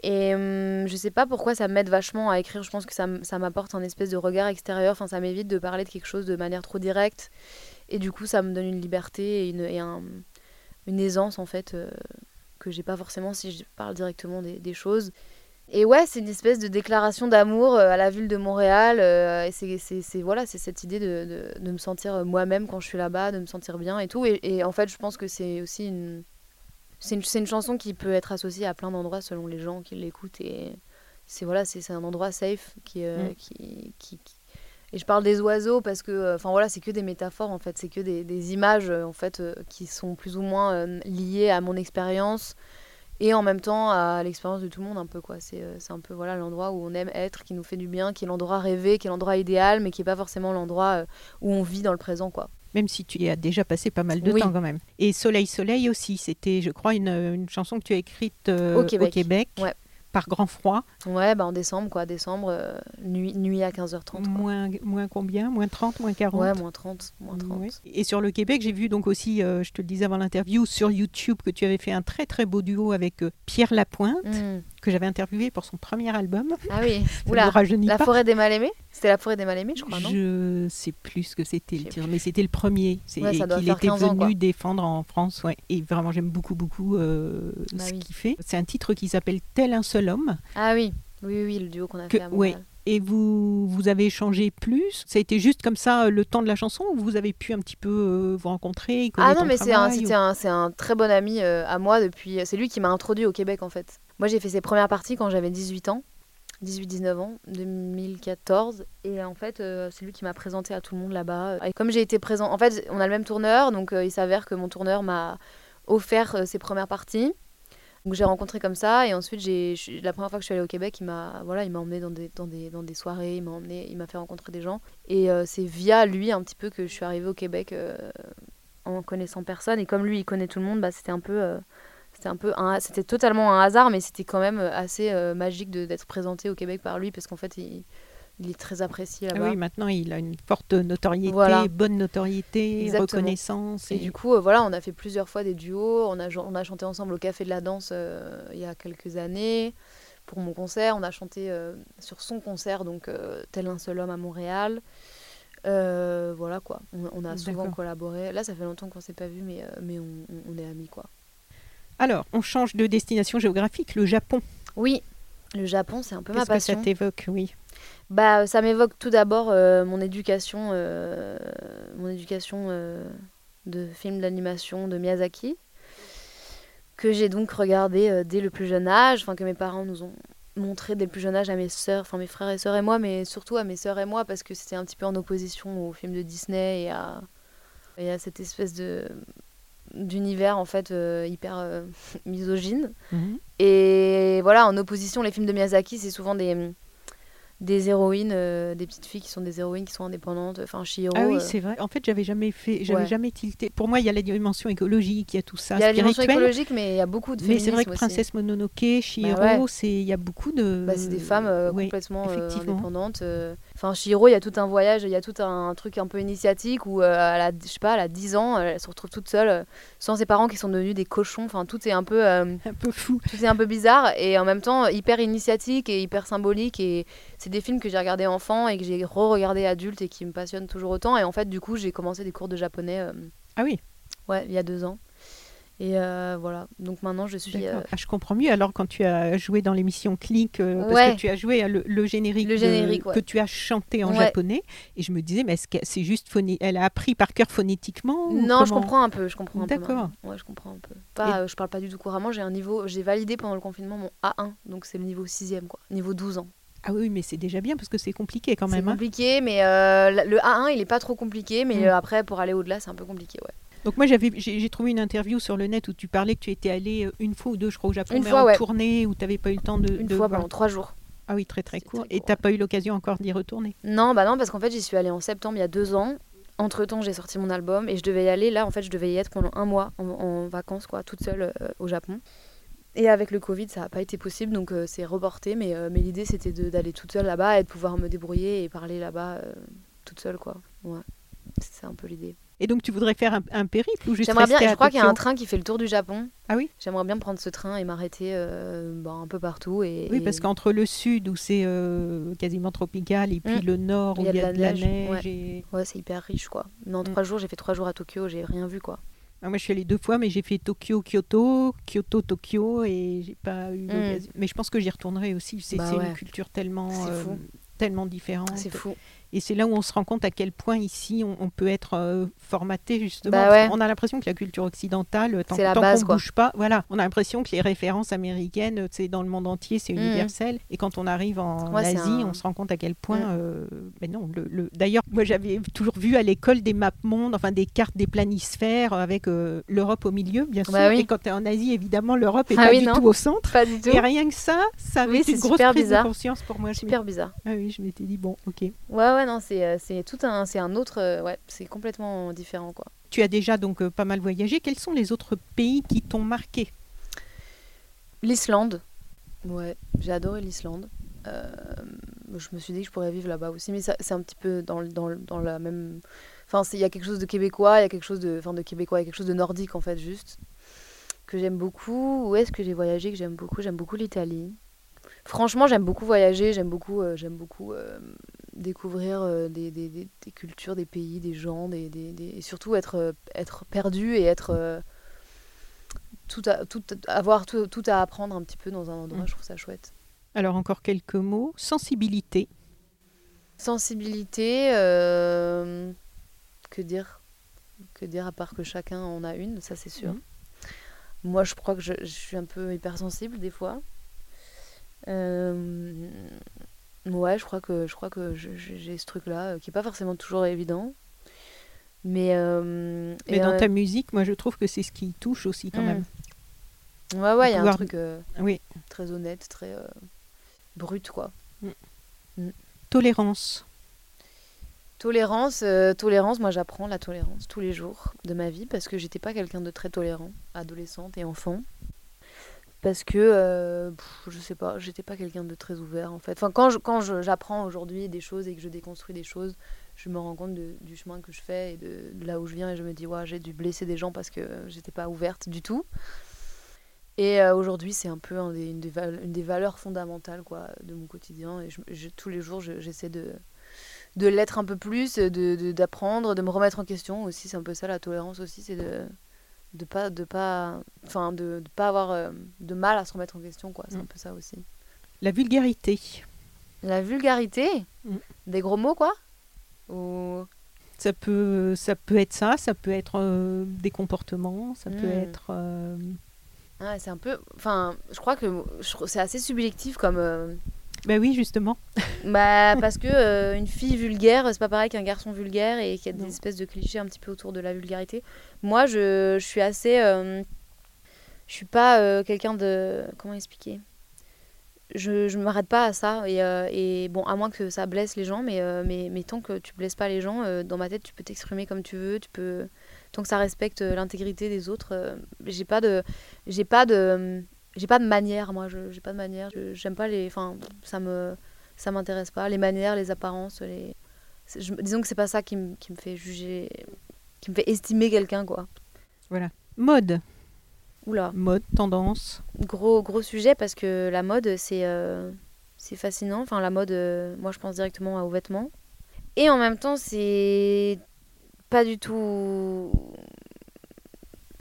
Et hum, je sais pas pourquoi ça m'aide vachement à écrire. Je pense que ça, ça m'apporte un espèce de regard extérieur. Enfin, ça m'évite de parler de quelque chose de manière trop directe. Et du coup, ça me donne une liberté et une, et un- une aisance, en fait, euh, que j'ai pas forcément si je parle directement des, des choses. Et ouais, c'est une espèce de déclaration d'amour euh, à la ville de Montréal. euh, et c'est, voilà, c'est cette idée de, de, de me sentir euh, moi-même quand je suis là-bas, de me sentir bien et tout. Et, et en fait, je pense que c'est aussi une. C'est une, une chanson qui peut être associée à plein d'endroits selon les gens qui l'écoutent. Et c'est, voilà, c'est, un endroit safe qui, euh, Mm. qui, qui, qui- Et je parle des oiseaux parce que. Enfin voilà, c'est que des métaphores en fait. C'est que des, des images en fait qui sont plus ou moins liées à mon expérience et en même temps à l'expérience de tout le monde un peu quoi c'est euh, c'est un peu voilà l'endroit où on aime être qui nous fait du bien qui est l'endroit rêvé qui est l'endroit idéal mais qui est pas forcément l'endroit euh, où on vit dans le présent quoi Même si tu y as déjà passé pas mal de Oui. temps quand même. Et Soleil Soleil aussi, c'était, je crois, une, une chanson que tu as écrite euh, Au Québec. Ouais. Par grand froid. ouais bah en décembre quoi décembre euh, nuit nuit à 15h30 quoi. Moins, moins combien? Moins 30, moins 40 ouais moins 30 moins 30 Ouais. Et sur le Québec, j'ai vu donc aussi, euh, je te le disais avant l'interview, sur YouTube, que tu avais fait un très très beau duo avec euh, Pierre Lapointe, Mm. Que j'avais interviewé pour son premier album. ah oui oula la pas. forêt des mal aimés c'était la forêt des mal aimés je crois non? Je sais plus ce que c'était le titre, mais c'était le premier. C'est Ouais, qu'il était 15 ans, venu défendre en France. Ouais. Et vraiment, j'aime beaucoup, beaucoup euh, Bah ce oui. qu'il fait. C'est un titre qui s'appelle Tel un seul homme. ah oui oui oui le duo qu'on a Que- fait à Montréal Et vous, vous avez échangé plus? Ça a été juste comme ça euh, le temps de la chanson ou vous avez pu un petit peu euh, vous rencontrer Ah non, mais c'est un, c'était un, un très bon ami euh, à moi depuis. C'est lui qui m'a introduit au Québec en fait. Moi j'ai fait ses premières parties quand j'avais 18 ans, 18-19 ans, 2014. Et en fait, euh, c'est lui qui m'a présenté à tout le monde là-bas. Et comme j'ai été présent, en fait, on a le même tourneur, donc euh, il s'avère que mon tourneur m'a offert euh, ses premières parties. Donc j'ai rencontré comme ça et ensuite la première fois que je suis allée au Québec, il m'a voilà, emmené dans des dans des dans des soirées, il m'a fait rencontrer des gens et c'est via lui un petit peu que je suis arrivée au Québec en connaissant personne et comme lui il connaît tout le monde, bah c'était un peu c'était un peu un- c'était totalement un hasard mais c'était quand même assez euh, magique de- d'être présenté au Québec par lui parce qu'en fait il, il est très apprécié Ah là-bas. oui, maintenant il a une forte notoriété, Voilà. bonne notoriété, Exactement. reconnaissance. Et du coup, euh, voilà, on a fait plusieurs fois des duos. On a, on a chanté ensemble au Café de la Danse euh, il y a quelques années pour mon concert. On a chanté euh, sur son concert, donc euh, Tel un seul homme à Montréal. Euh, voilà quoi. On, on a souvent collaboré. Là, ça fait longtemps qu'on s'est pas vu, mais, euh, mais on- on est amis quoi. Alors, on change de destination géographique, le Japon. Oui, le Japon, c'est un peu ma Qu'est-ce que ça passion. t'évoque Oui. Bah, ça m'évoque tout d'abord euh, mon éducation, euh, mon éducation euh, de films d'animation de Miyazaki, que j'ai donc regardé dès le plus jeune âge, enfin que mes parents nous ont montré dès le plus jeune âge à mes sœurs, enfin mes frères et sœurs et moi, mais surtout à mes sœurs et moi parce que c'était un petit peu en opposition aux films de Disney et à, et à cette espèce de d'univers en fait hyper misogyne. Mhm. Et voilà, en opposition, les films de Miyazaki, c'est souvent des des héroïnes, euh, des petites filles qui sont des héroïnes qui sont indépendantes. Enfin, Chihiro. Ah oui, euh, c'est vrai. En fait, j'avais jamais fait, j'avais Ouais. jamais tilté. Pour moi, il y a la dimension écologique, il y a tout ça, Il y a la dimension écologique, mais il y a beaucoup de Mais c'est vrai que aussi. Princesse Mononoke, Chihiro, ouais. c'est il y a beaucoup de. Bah, c'est des femmes euh, complètement euh, indépendantes. Euh. Enfin, Chihiro, il y a tout un voyage, il y a tout un truc un peu initiatique où, euh, elle a, je sais pas, elle a 10 ans, elle se retrouve toute seule, euh, sans ses parents qui sont devenus des cochons. Enfin, tout est un peu, euh, un peu fou. tout est un peu bizarre et en même temps hyper initiatique et hyper symbolique. Et c'est des films que j'ai regardés enfant et que j'ai re-regardé adulte et qui me passionnent toujours autant. Et en fait, du coup, j'ai commencé des cours de japonais, euh, Ah oui, ouais, il y a deux ans. Et euh, voilà. Donc maintenant, je suis. euh, Ah, je comprends mieux. Alors quand tu as joué dans l'émission Click, euh, parce Ouais. que tu as joué à le, le générique, Le de- générique, ouais. que tu as chanté en Ouais. japonais, et je me disais, mais est-ce que c'est juste. Elle a appris par cœur phonétiquement Non, je comprends un peu, je comprends un peu. D'accord. je comprends un peu. Pas, euh, je parle pas du tout couramment, j'ai un niveau, j'ai validé pendant le confinement mon A1, donc c'est le niveau 6 quoi, niveau 12 ans. Ah oui, mais c'est déjà bien parce que c'est compliqué quand C'est même. hein. compliqué, mais le A1 il est pas trop compliqué, mais Mm. après pour aller au-delà c'est un peu compliqué, ouais. Donc moi j'avais j'ai trouvé une interview sur le net où tu parlais que tu étais allé euh, une fois ou deux je crois au Japon Une mais fois, en ouais. tournée où tu n'avais pas eu le temps de, Une de fois pendant trois jours. Ah oui très très court très et t'as ouais. pas eu l'occasion encore d'y retourner? Non, bah non, parce qu'en fait j'y suis allée en septembre il y a deux ans. Entre temps j'ai sorti mon album et je devais y aller là, en fait je devais y être pendant un mois en, en vacances quoi, toute seule euh, au Japon. Et avec le Covid, ça n'a pas été possible, donc euh, c'est reporté. Mais, euh, mais l'idée, c'était d'aller toute seule là-bas et de pouvoir me débrouiller et parler là-bas euh, toute seule, quoi. Ouais, c'est un peu l'idée. Et donc tu voudrais faire un, un périple ou juste J'aimerais bien, je crois qu'il y a un train qui fait le tour du Japon. Ah oui? J'aimerais bien prendre ce train et m'arrêter euh, bah, un peu partout. Et, Oui et- parce qu'entre le sud où c'est euh, quasiment tropical et puis Mm. le nord où il y a de la neige, ouais. et- Ouais, c'est hyper riche, quoi. En Mm. trois jours, j'ai fait trois jours à Tokyo, j'ai rien vu, quoi. Ah, moi je suis allée deux fois mais j'ai fait Tokyo Kyoto, Kyoto Tokyo et j'ai pas eu l'occasion. Mais je pense que j'y retournerai aussi. C'est Mm. Bah ouais. une culture tellement euh, tellement différente. C'est fou. Et c'est là où on se rend compte à quel point ici on, on peut être euh, formaté justement. Bah ouais. qu'on a l'impression que la culture occidentale, tant, la tant base, qu'on quoi. bouge pas, voilà, on a l'impression que les références américaines, euh, c'est dans le monde entier, c'est Mhm. universel. Et quand on arrive en Ouais, Asie, un- on se rend compte à quel point. Mhm. euh, mais non, le, le- d'ailleurs, moi j'avais toujours vu à l'école des maps mondes, enfin des cartes des planisphères avec euh, l'Europe au milieu, bien sûr. Bah oui. Et quand tu es en Asie, évidemment, l'Europe est Ah pas oui, du non. tout au centre. Pas du tout. Et rien que ça, ça avait Oui, une grosse prise bizarre. de conscience pour moi. Super bizarre. Ah oui, je m'étais dit, bon, ok. Ouais, ouais, non, c'est euh, c'est tout un, c'est un autre, euh, ouais, c'est complètement différent, quoi. Tu as déjà donc euh, pas mal voyagé. Quels sont les autres pays qui t'ont marqué? L'Islande, ouais, j'ai adoré l'Islande. Euh, je me suis dit que je pourrais vivre là-bas aussi, mais c'est un petit peu dans, dans, dans la même. Enfin, il y a quelque chose de québécois, il y a quelque chose de, enfin, de québécois, il y a quelque chose de nordique en fait, juste que j'aime beaucoup. Où est-ce que j'ai voyagé que j'aime beaucoup? J'aime beaucoup l'Italie. Franchement, j'aime beaucoup voyager, j'aime beaucoup, euh, j'aime beaucoup euh, découvrir euh, des, des- des- des cultures, des pays, des gens, des, des- des- et surtout être, euh, être perdu et être euh, tout, à, tout avoir tout, tout à apprendre un petit peu dans un endroit. Mm. Je trouve ça chouette. Alors encore quelques mots. Sensibilité. Sensibilité, euh, que dire Que dire à part que chacun en a une, ça c'est sûr. Mhm. Moi, je crois que je, je suis un peu hypersensible des fois. Euh, ouais, je crois que je crois que je- je- j'ai ce truc-là euh, qui est pas forcément toujours évident. Mais, euh, Mais dans euh, ta musique, moi je trouve que c'est ce qui touche aussi quand Mm. même. ouais, ouais, il y a un truc euh, Oui. très honnête, très brut, quoi. Tolérance. Tolérance, euh, tolérance, moi j'apprends la tolérance tous les jours de ma vie parce que j'étais pas quelqu'un de très tolérant, adolescente et enfant. Parce que, euh, je sais pas, j'étais pas quelqu'un de très ouvert en fait. Enfin, quand je- quand j'apprends aujourd'hui des choses et que je déconstruis des choses, je me rends compte du chemin que je fais et de, là où je viens et je me dis, ouais, j'ai dû blesser des gens parce que j'étais pas ouverte du tout. Et euh, aujourd'hui, c'est un peu une, des valeurs fondamentales quoi, de mon quotidien. Et tous les jours, je- j'essaie de, de l'être un peu plus, de- de- d'apprendre, de, me remettre en question aussi. C'est un peu ça la tolérance aussi, c'est de de pas de pas enfin de, de pas avoir euh, de mal à se remettre en question quoi. C'est Mm. un peu ça aussi. La vulgarité. La vulgarité Mm. Des gros mots, quoi? Ou... Ça peut, ça peut être ça, ça peut être euh, des comportements, ça peut Mm. être. euh, Ah, c'est un peu... Enfin, je crois que c'est assez subjectif comme... Ben oui, justement. Bah, parce que euh, une fille vulgaire, c'est pas pareil qu'un garçon vulgaire et qu'il y a des Non. espèces de clichés un petit peu autour de la vulgarité. Moi, je, je suis assez. euh, je suis pas euh, quelqu'un de. Comment expliquer? Je, je m'arrête pas à ça. Et, et bon, à moins que ça blesse les gens, mais, mais, mais tant que tu blesses pas les gens, dans ma tête, tu peux t'exprimer comme tu veux. Tu peux, tant que ça respecte l'intégrité des autres, j'ai pas de. J'ai pas de. J'ai pas de manière, moi, j'ai pas de manière. J'aime pas les. Enfin, ça me ça m'intéresse pas. Les manières, les apparences, les... je- disons que c'est pas ça qui, me- qui me fait juger, qui me fait estimer quelqu'un, quoi. Mode, Oula, mode, tendance. gros, gros sujet parce que la mode, c'est euh, c'est fascinant. Enfin, la mode, euh, moi, je pense directement aux vêtements. Et en même temps, c'est pas du tout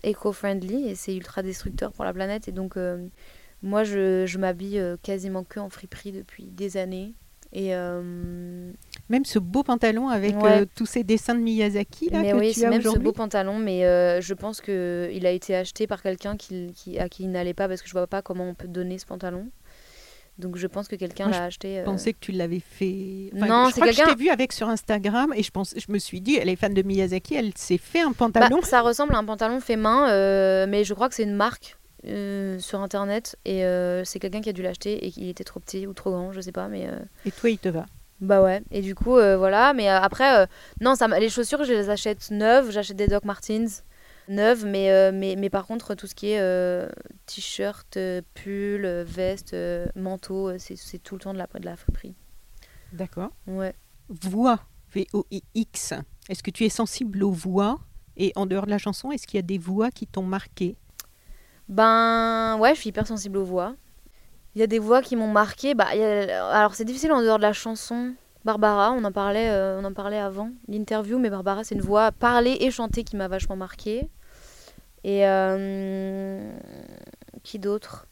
éco-friendly et c'est ultra destructeur pour la planète. Et donc, euh, moi, je, je m'habille euh, quasiment que en friperie depuis des années. Et euh, Même ce beau pantalon avec Ouais. euh, tous ces dessins de Miyazaki là, mais que oui, tu c'est as même ce beau pantalon, mais euh, je pense que il a été acheté par quelqu'un qui, qui, à qui il n'allait pas parce que je vois pas comment on peut donner ce pantalon. Donc je pense que quelqu'un l'a acheté. Je euh, pensais que tu l'avais fait. Non, je c'est que je t'ai vu avec sur Instagram et je pense, je me suis dit, elle est fan de Miyazaki, elle s'est fait un bah, pantalon. ça ressemble à un pantalon fait main, euh, mais je crois que c'est une marque euh, sur internet et c'est quelqu'un qui a dû l'acheter et qu'il était trop petit ou trop grand, je sais pas, mais Et toi, il te va. bah ouais. Et du coup, voilà. Mais après, non, ça, les chaussures, je les achète neuves. J'achète des Doc Martens neuves, mais, euh, mais, mais par contre, tout ce qui est euh, t-shirt, euh, pull, veste, manteau, c'est tout le temps de la, de la friperie. D'accord. Ouais. Voix, V-O-I-X. Est-ce que tu es sensible aux voix? Et en dehors de la chanson, est-ce qu'il y a des voix qui t'ont marqué? Ben ouais, je suis hyper sensible aux voix. Il y a des voix qui m'ont marqué. Bah, a- Alors c'est difficile en dehors de la chanson. Barbara, on en parlait, euh, on en parlait avant l'interview, mais Barbara c'est une voix parlée et chantée qui m'a vachement marquée. Et euh, qui d'autre?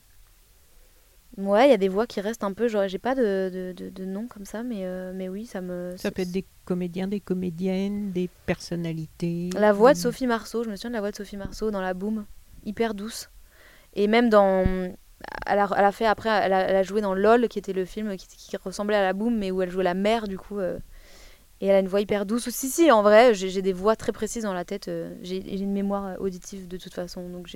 Ouais, il y a des voix qui restent un peu. Genre, j'ai pas de, de, de, de nom comme ça, mais, euh, mais oui, ça me. Ça peut être des comédiens, des comédiennes, des personnalités. La voix de. Sophie Marceau, je me souviens de la voix de Sophie Marceau dans La Boom, hyper douce. Et même dans. Elle a, elle a fait après, elle a, elle a joué dans LOL, qui était le film qui, qui ressemblait à La Boom, mais où elle jouait la mère, du coup. euh, et elle a une voix hyper douce. Si, si, en vrai, j'ai des voix très précises dans la tête. euh, j'ai une mémoire auditive de toute façon, donc.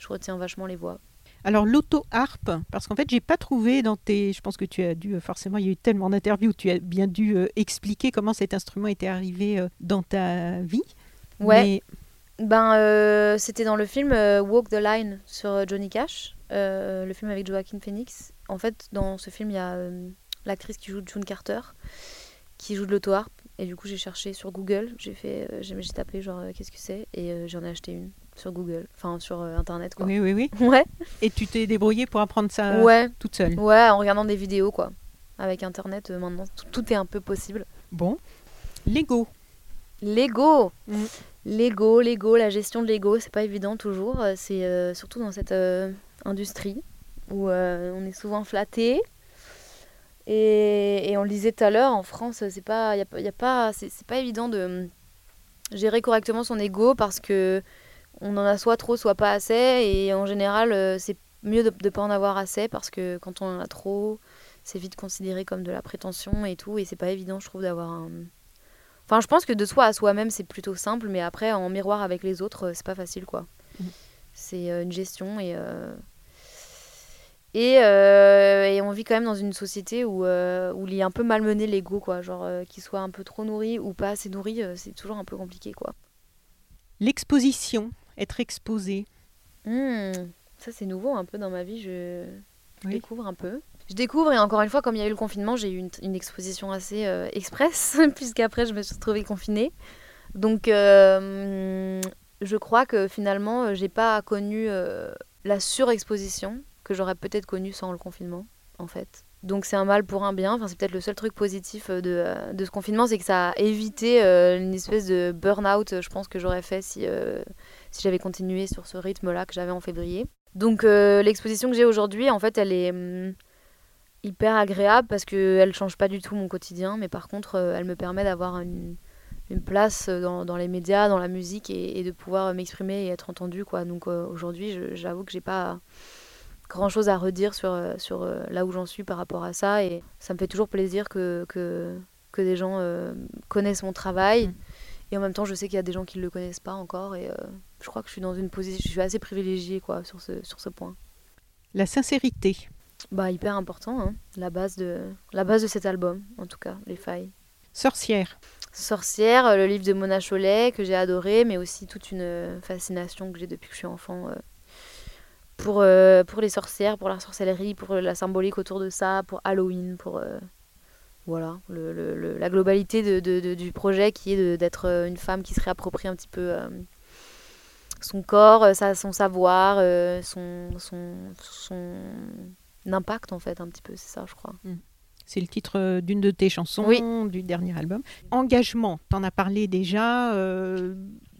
Je retiens vachement les voix. Alors l'auto-harpe, parce qu'en fait, j'ai pas trouvé dans tes. Je pense que tu as dû, euh, forcément, il y a eu tellement d'interviews, tu as bien dû euh, expliquer comment cet instrument était arrivé euh, dans ta vie. Ouais. Mais Ben, euh, c'était dans le film Walk the Line sur Johnny Cash, le film avec Joaquin Phoenix. En fait, dans ce film, il y a l'actrice qui joue June Carter, qui joue de l'auto-harpe. Et du coup, j'ai cherché sur Google, j'ai fait, euh, j'ai tapé genre euh, qu'est-ce que c'est, et euh, j'en ai acheté une sur Google, enfin sur euh, Internet quoi. oui, oui, oui. Ouais, Et tu t'es débrouillée pour apprendre ça ouais, toute seule? ouais, en regardant des vidéos quoi. Avec Internet, euh, maintenant, tout, est un peu possible. Bon. Lego. Lego Mm. Lego, Lego, la gestion de Lego, c'est pas évident toujours. C'est euh, surtout dans cette industrie où on est souvent flatté. Et, et on le disait tout à l'heure, en France, c'est pas, y a, pas- y a pas, c'est pas évident de hum, gérer correctement son ego parce que on en a soit trop, soit pas assez. Et en général, euh, c'est mieux de ne pas en avoir assez parce que quand on en a trop, c'est vite considéré comme de la prétention et tout. Et c'est pas évident, je trouve, d'avoir un. Enfin, je pense que de soi à soi-même, c'est plutôt simple, mais après, en miroir avec les autres, euh, c'est pas facile, quoi. Mhm. C'est euh, une gestion et. euh, Et, euh, et on vit quand même dans une société où, euh, où il est un peu malmené l'ego, quoi. Genre, euh, qu'il soit un peu trop nourri ou pas assez nourri, c'est toujours un peu compliqué, quoi. L'exposition, être exposé. Hmm, ça, c'est nouveau un peu dans ma vie, je, je Oui. découvre un peu. Je découvre, et encore une fois, comme il y a eu le confinement, j'ai eu une, une exposition assez express, puisqu'après, je me suis retrouvée confinée. Donc, je crois que finalement, j'ai pas connu la surexposition que j'aurais peut-être connue sans le confinement, en fait. Donc, c'est un mal pour un bien. Enfin, c'est peut-être le seul truc positif euh, de, euh, de ce confinement, c'est que ça a évité euh, une espèce de burn-out, je pense, que j'aurais fait si, si j'avais continué sur ce rythme-là que j'avais en février. Donc, l'exposition que j'ai aujourd'hui, en fait, elle est. hum, hyper agréable parce qu'elle change pas du tout mon quotidien, mais par contre, elle me permet d'avoir une, place dans, les médias, dans la musique et, de pouvoir m'exprimer et être entendue. Donc aujourd'hui, j'avoue que j'ai pas grand chose à redire sur, sur là où j'en suis par rapport à ça. Et ça me fait toujours plaisir que, que, que des gens connaissent mon travail. Mm. Et en même temps, je sais qu'il y a des gens qui ne le connaissent pas encore. Et je crois que je suis dans une position, je suis assez privilégiée quoi, sur, ce, sur ce point. La sincérité. Bah, hyper important, hein. la, base de, la base de cet album, en tout cas, Les Failles. Sorcière. Sorcière, euh, le livre de Mona Cholet que j'ai adoré, mais aussi toute une euh, fascination que j'ai depuis que je suis enfant euh, pour, pour les sorcières, pour la sorcellerie, pour la symbolique autour de ça, pour Halloween, pour voilà, le, la globalité de, de, du projet qui est d'être une femme qui se réapproprie un petit peu son corps, ça, son savoir, son, son, son impact en fait un petit peu, c'est ça je crois. Mm. C'est le titre euh, d'une de tes chansons du dernier album. Engagement, tu en as parlé déjà.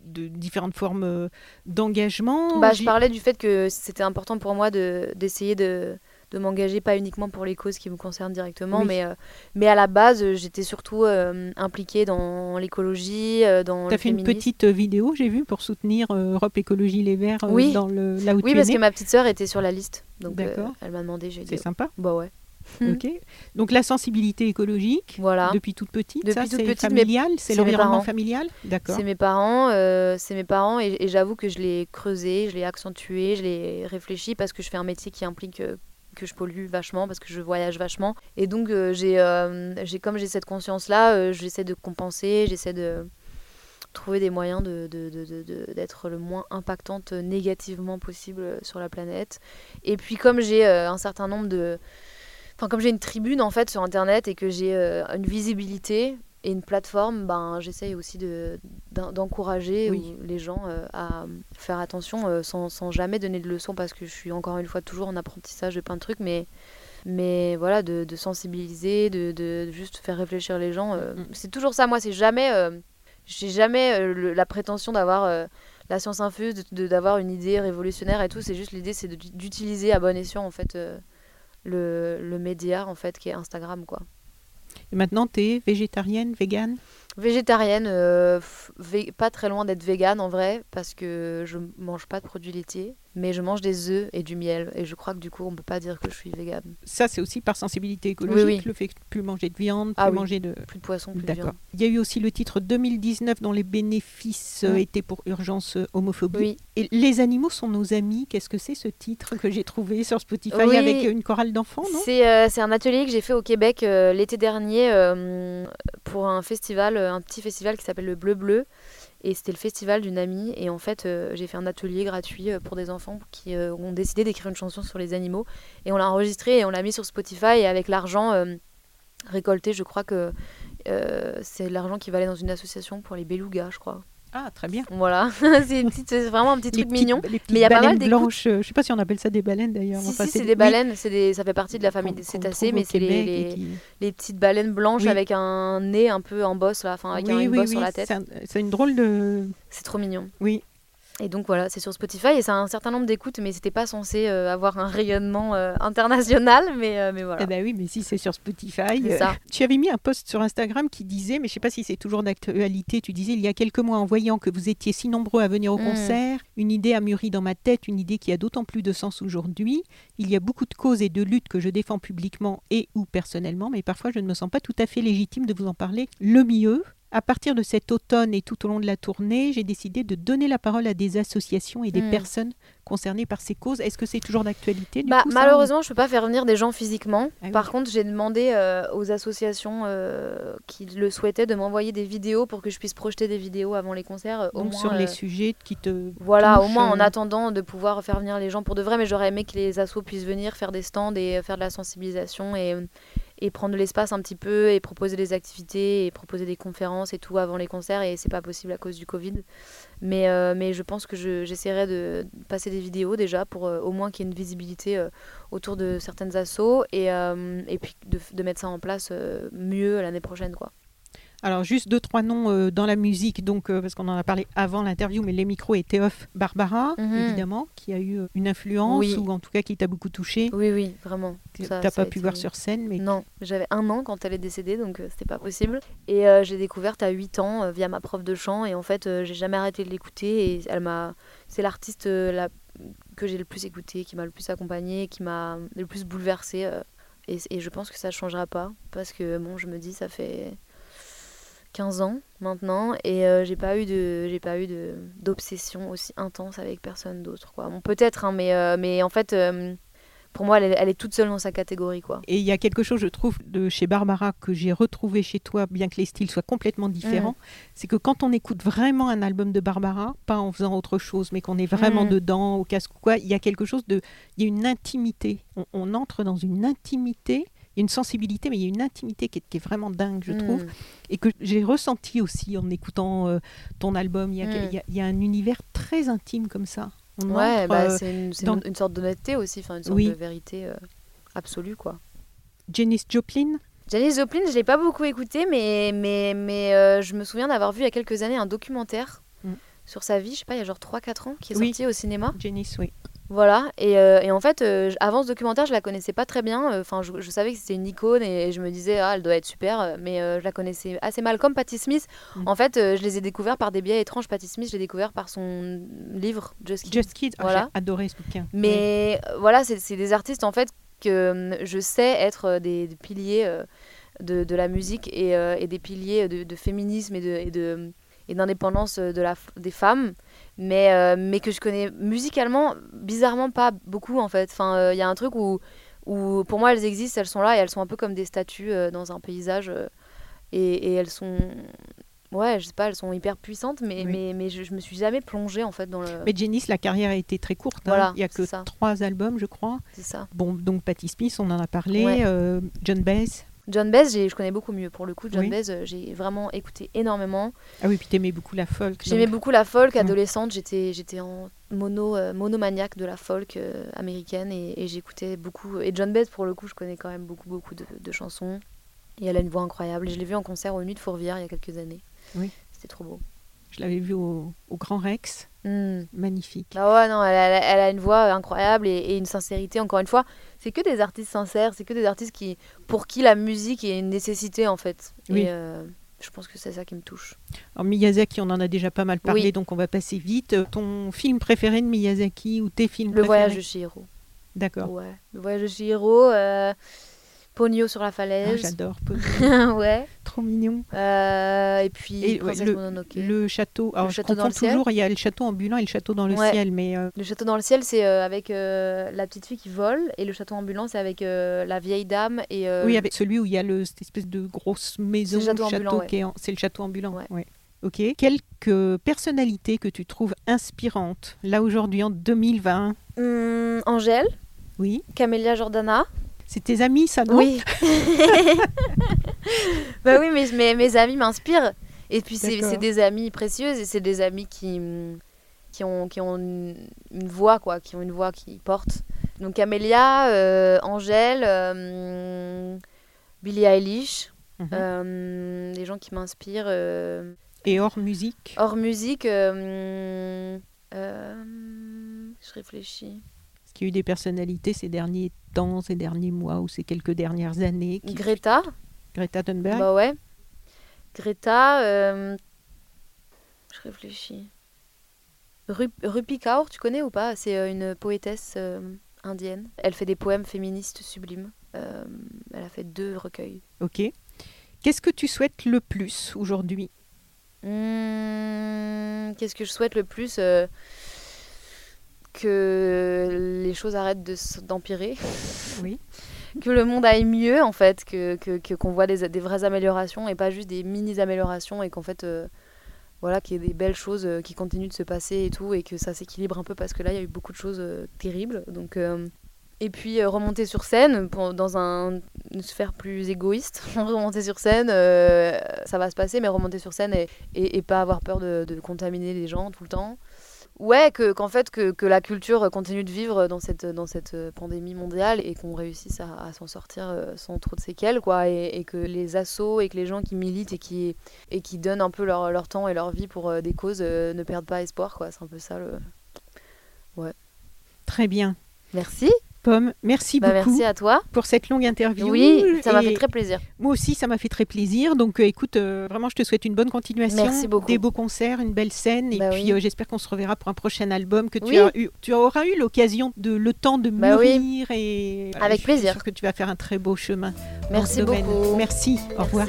Euh, de différentes formes euh, d'engagement. Bah, je parlais du fait que c'était important pour moi d'essayer de, de, m'engager, pas uniquement pour les causes qui me concernent directement, mais, mais à la base, j'étais surtout impliquée dans l'écologie, dans Tu as fait une petite vidéo, j'ai vu, pour soutenir Europe Écologie Les Verts oui. dans le, là où Oui, parce que ma petite sœur était sur la liste. Donc elle m'a demandé. C'est sympa. Bah ouais. Ok. Donc la sensibilité écologique, voilà. depuis toute petite, depuis ça c'est familial, c'est l'environnement familial, d'accord. C'est mes parents, euh, c'est mes parents, et, j'avoue que je l'ai creusé, je l'ai accentué, je l'ai réfléchi parce que je fais un métier qui implique euh, que je pollue vachement parce que je voyage vachement, et donc euh, j'ai, j'ai comme j'ai cette conscience là, j'essaie de compenser, j'essaie de trouver des moyens de, d'être le moins impactante négativement possible sur la planète. Et puis comme j'ai un certain nombre de Enfin, comme j'ai une tribune en fait sur internet et que j'ai euh, une visibilité et une plateforme, ben, j'essaye aussi de, d'encourager les gens euh, à faire attention euh, sans, sans, jamais donner de leçons parce que je suis encore une fois toujours en apprentissage de plein de trucs, mais, mais voilà, de, de sensibiliser, de, de, juste faire réfléchir les gens. Mm. C'est toujours ça, moi, c'est jamais. j'ai jamais la prétention d'avoir la science infuse, d'avoir une idée révolutionnaire et tout. C'est juste l'idée, c'est d'utiliser à bon escient en fait le, le média en fait qui est Instagram quoi. Et maintenant, tu es végétarienne, végane? Végétarienne, euh, pas très loin d'être végane en vrai, parce que je mange pas de produits laitiers mais je mange des œufs et du miel. Et je crois que du coup, on peut pas dire que je suis végane. Ça, c'est aussi par sensibilité écologique, le fait de plus manger de viande, ah plus manger de... Plus de poisson, plus de viande. Il y a eu aussi le titre 2019 dont les bénéfices euh, étaient pour urgence euh, homophobie. Oui. Et les animaux sont nos amis. Qu'est-ce que c'est ce titre que j'ai trouvé sur Spotify avec une chorale d'enfants, non? Euh, C'est un atelier que j'ai fait au Québec l'été dernier pour un festival, un petit festival qui s'appelle le Bleu Bleu. Et c'était le festival d'une amie. Et en fait, euh, j'ai fait un atelier gratuit euh, pour des enfants qui euh, ont décidé d'écrire une chanson sur les animaux. Et on l'a enregistré et on l'a mis sur Spotify. Et avec l'argent récolté, je crois que c'est l'argent qui va aller dans une association pour les belugas, je crois. Ah, très bien. Voilà, c'est vraiment un petit truc mignon. mais il y a pas mal blanches. Euh, je sais pas si on appelle ça des baleines d'ailleurs. Si, si c'est des baleines. Des, ça fait partie de la famille des cétacés, mais c'est les, les, petites baleines blanches avec un nez un peu en bosse, là, enfin avec un, une bosse sur la tête. C'est une drôle de. C'est trop mignon. Oui. Et donc voilà, c'est sur Spotify et ça a un certain nombre d'écoutes, mais c'était pas censé euh, avoir un rayonnement euh, international, mais, euh, mais voilà. Eh ben oui, mais si c'est sur Spotify. Ça. Tu avais mis un post sur Instagram qui disait, mais je sais pas si c'est toujours d'actualité, tu disais il y a quelques mois en voyant que vous étiez si nombreux à venir au mm. concert, une idée a mûri dans ma tête, une idée qui a d'autant plus de sens aujourd'hui. Il y a beaucoup de causes et de luttes que je défends publiquement et ou personnellement, mais parfois je ne me sens pas tout à fait légitime de vous en parler le mieux. À partir de cet automne et tout au long de la tournée, j'ai décidé de donner la parole à des associations et des hmm. personnes concernées par ces causes. Est-ce que c'est toujours d'actualité bah, Malheureusement, je ne peux pas faire venir des gens physiquement. Ah par contre, j'ai demandé euh, aux associations euh, qui le souhaitaient de m'envoyer des vidéos pour que je puisse projeter des vidéos avant les concerts. Euh, au moins, sur les sujets qui te. Voilà, au moins en attendant de pouvoir faire venir les gens pour de vrai. Mais j'aurais aimé que les assos puissent venir faire des stands et faire de la sensibilisation et et prendre de l'espace un petit peu et proposer des activités et proposer des conférences et tout avant les concerts et c'est pas possible à cause du Covid. Mais, euh, mais je pense que j'essaierai de passer des vidéos déjà pour euh, au moins qu'il y ait une visibilité euh, autour de certaines assos et, et puis de, de, mettre ça en place mieux l'année prochaine quoi. Alors, juste deux, trois noms euh, dans la musique, donc, euh, parce qu'on en a parlé avant l'interview, mais les micros étaient off. Barbara, Mhm. évidemment, qui a eu euh, une influence, Oui. ou en tout cas qui t'a beaucoup touché. Oui, oui, vraiment. T'as pas pu été- voir sur scène, mais Non, j'avais un an quand elle est décédée, donc euh, c'était pas possible. Et j'ai découverte à 8 ans via ma prof de chant, et en fait, j'ai jamais arrêté de l'écouter. Et elle m'a, c'est l'artiste la... que j'ai le plus écouté, qui m'a le plus accompagnée, qui m'a le plus bouleversée. et, et je pense que ça changera pas, parce que bon, je me dis, ça fait 15 ans maintenant, et euh, j'ai pas eu de, j'ai pas eu de d'obsession aussi intense avec personne d'autre, quoi. Bon, peut-être, hein, mais euh, mais en fait. euh, pour moi, elle est, elle est toute seule dans sa catégorie, quoi. Et il y a quelque chose, je trouve, de chez Barbara que j'ai retrouvé chez toi, bien que les styles soient complètement différents. C'est que quand on écoute vraiment un album de Barbara, pas en faisant autre chose, mais qu'on est vraiment Mhm. dedans, au casque ou quoi, il y a quelque chose de. Il y a une intimité. On, on entre dans une intimité. Il y a une sensibilité, mais il y a une intimité qui est, qui est vraiment dingue, je trouve, Mm. et que j'ai ressenti aussi en écoutant euh, ton album. Il y, a, Mm. il y a- il y a un univers très intime comme ça. On Ouais, bah, euh, c'est une, dans- une- sorte d'honnêteté aussi, une sorte Oui. de vérité euh, absolue, quoi. Janis Joplin, Janis Joplin, je l'ai pas beaucoup écouté, mais, mais, mais euh, je me souviens d'avoir vu il y a quelques années un documentaire Mm. sur sa vie, je sais pas, il y a genre 3-4 ans, qui est Oui. sorti au cinéma. Janis, oui. Voilà, et, euh, et en fait, euh, avant ce documentaire, je la connaissais pas très bien. euh, Enfin, je, je savais que c'était une icône et je me disais, ah, elle doit être super, mais euh, je la connaissais assez mal. Comme Patti Smith, Mm. en fait, je les ai découverts par des biais étranges. Patti Smith, je l'ai découvert par son livre, Just Kids. Just Kids, ah, Voilà. j'ai adoré ce bouquin. Mais voilà, c'est c'est des artistes en fait que je sais être des, des piliers de, de la musique et, et des piliers de, de féminisme et de et de- et d'indépendance de la, des femmes, mais, euh, mais que je connais musicalement, bizarrement pas beaucoup en fait. Enfin, il y a un truc où, où pour moi elles existent, elles sont là et elles sont un peu comme des statues euh, dans un paysage euh, et, et elles sont. Ouais, je sais pas, elles sont hyper puissantes, mais, Oui. mais, mais je, je me suis jamais plongée en fait dans le. Mais Janis, la carrière a été très courte. hein. Voilà, Il n'y a que ça. trois albums, je crois. C'est ça. Bon, donc Patti Smith, on en a parlé. Ouais. euh, John Baez. John Baez, je connais beaucoup mieux. Pour le coup, John Oui. Baez, euh, j'ai vraiment écouté énormément. Ah oui, puis t'aimais beaucoup la folk. J'aimais beaucoup la folk. Adolescente, j'étais, j'étais en mono, euh, monomaniaque de la folk euh, américaine et, et j'écoutais beaucoup. Et John Baez, pour le coup, je connais quand même beaucoup, beaucoup de, de chansons. Et elle a une voix incroyable. Et je l'ai vue en concert au Nuit de Fourvière il y a quelques années. Oui. C'était trop beau. Je l'avais vu au, au Grand Rex. Mm. Magnifique. Bah ouais, non, elle a, elle a une voix incroyable et, et une sincérité. Encore une fois, c'est que des artistes sincères, c'est que des artistes qui, pour qui la musique est une nécessité en fait. Oui. Et euh, je pense que c'est ça qui me touche. Alors Miyazaki, on en a déjà pas mal parlé, Oui. donc on va passer vite. Euh, Ton film préféré de Miyazaki ou tes films Le voyage de préférés Chihiro. D'accord. Ouais, le voyage de Chihiro, euh, Ponyo sur la Ah, falaise. J'adore. Paul. ouais. Trop mignon. Euh, et puis Et, ouais. Le... Le château. Alors, château le ciel. toujours. Il y a le château ambulant et le château dans le Ouais. ciel, mais euh, château dans le ciel, c'est euh, avec la petite fille qui vole, et le château ambulant, c'est avec la vieille dame et. oui, avec celui où il y a le, cette espèce de grosse maison, le château ambulant, ouais. est en- c'est le château ambulant. Ok. Quelques personnalités que tu trouves inspirantes là aujourd'hui en 2020. hum, Angèle, Oui. Camélia Jordana. C'est tes amis, ça non Oui. bah oui, mais mes, mes amis m'inspirent. Et puis c'est des amis précieuses et c'est des amis qui, qui ont, qui ont une, une voix, quoi, qui ont une voix qui porte. Donc Camélia, euh, Angèle, euh, Billie Eilish, Mhm. euh, des gens qui m'inspirent. euh, Et hors musique. hors musique, euh, je réfléchis. Qu'il y a eu des personnalités ces derniers temps, ces derniers mois ou ces quelques dernières années qui... Greta, Greta Thunberg bah ouais. Greta, euh, je réfléchis. Ru- Rupi Kaur, tu connais ou pas? C'est euh, une poétesse euh, indienne. Elle fait des poèmes féministes sublimes. Euh, elle a fait deux recueils. Ok. Qu'est-ce que tu souhaites le plus aujourd'hui? Hmm, Qu'est-ce que je souhaite le plus Que les choses arrêtent de d'empirer. Oui. que le monde aille mieux, en fait. Que qu'on que, qu'on voit des, des vraies améliorations et pas juste des mini-améliorations. Et qu'en fait, euh, voilà, qu'il y ait des belles choses euh, qui continuent de se passer et tout. Et que ça s'équilibre un peu parce que là, il y a eu beaucoup de choses euh, terribles. Donc. et puis remonter sur scène pour- dans un, une sphère plus égoïste. remonter sur scène, ça va se passer, mais remonter sur scène et, et, et pas avoir peur de, de contaminer les gens tout le temps. Ouais, que qu'en fait que, que, la culture continue de vivre dans cette dans cette pandémie mondiale et qu'on réussisse à, s'en sortir sans trop de séquelles, quoi, et, que les assos et que les gens qui militent et qui et qui donnent un peu leur, leur temps et leur vie pour des causes ne perdent pas espoir, quoi. C'est un peu ça le. Ouais. Très bien. Merci. Pomme, merci bah, beaucoup. Merci à toi. Pour cette longue interview. Oui, ça m'a fait très plaisir. Moi aussi, ça m'a fait très plaisir. Donc, euh, écoute, euh, vraiment, je te souhaite une bonne continuation. Merci beaucoup. Des beaux concerts, une belle scène. Et bah puis, euh, j'espère qu'on se reverra pour un prochain album, que tu, as eu, tu auras eu l'occasion de le temps de bah mûrir. Et, Avec plaisir. Je que tu vas faire un très beau chemin. Merci beaucoup. Merci. Au revoir.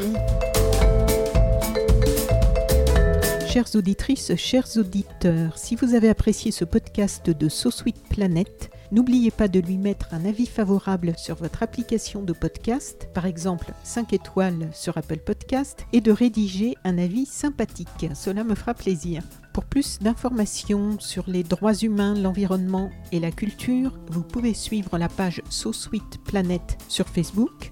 Chères auditrices, chers auditeurs, si vous avez apprécié ce podcast de So Sweet Planet, N'oubliez pas de lui mettre un avis favorable sur votre application de podcast, par exemple 5 étoiles sur Apple Podcast, et de rédiger un avis sympathique. Cela me fera plaisir. Pour plus d'informations sur les droits humains, l'environnement et la culture, vous pouvez suivre la page So Sweet Planet sur Facebook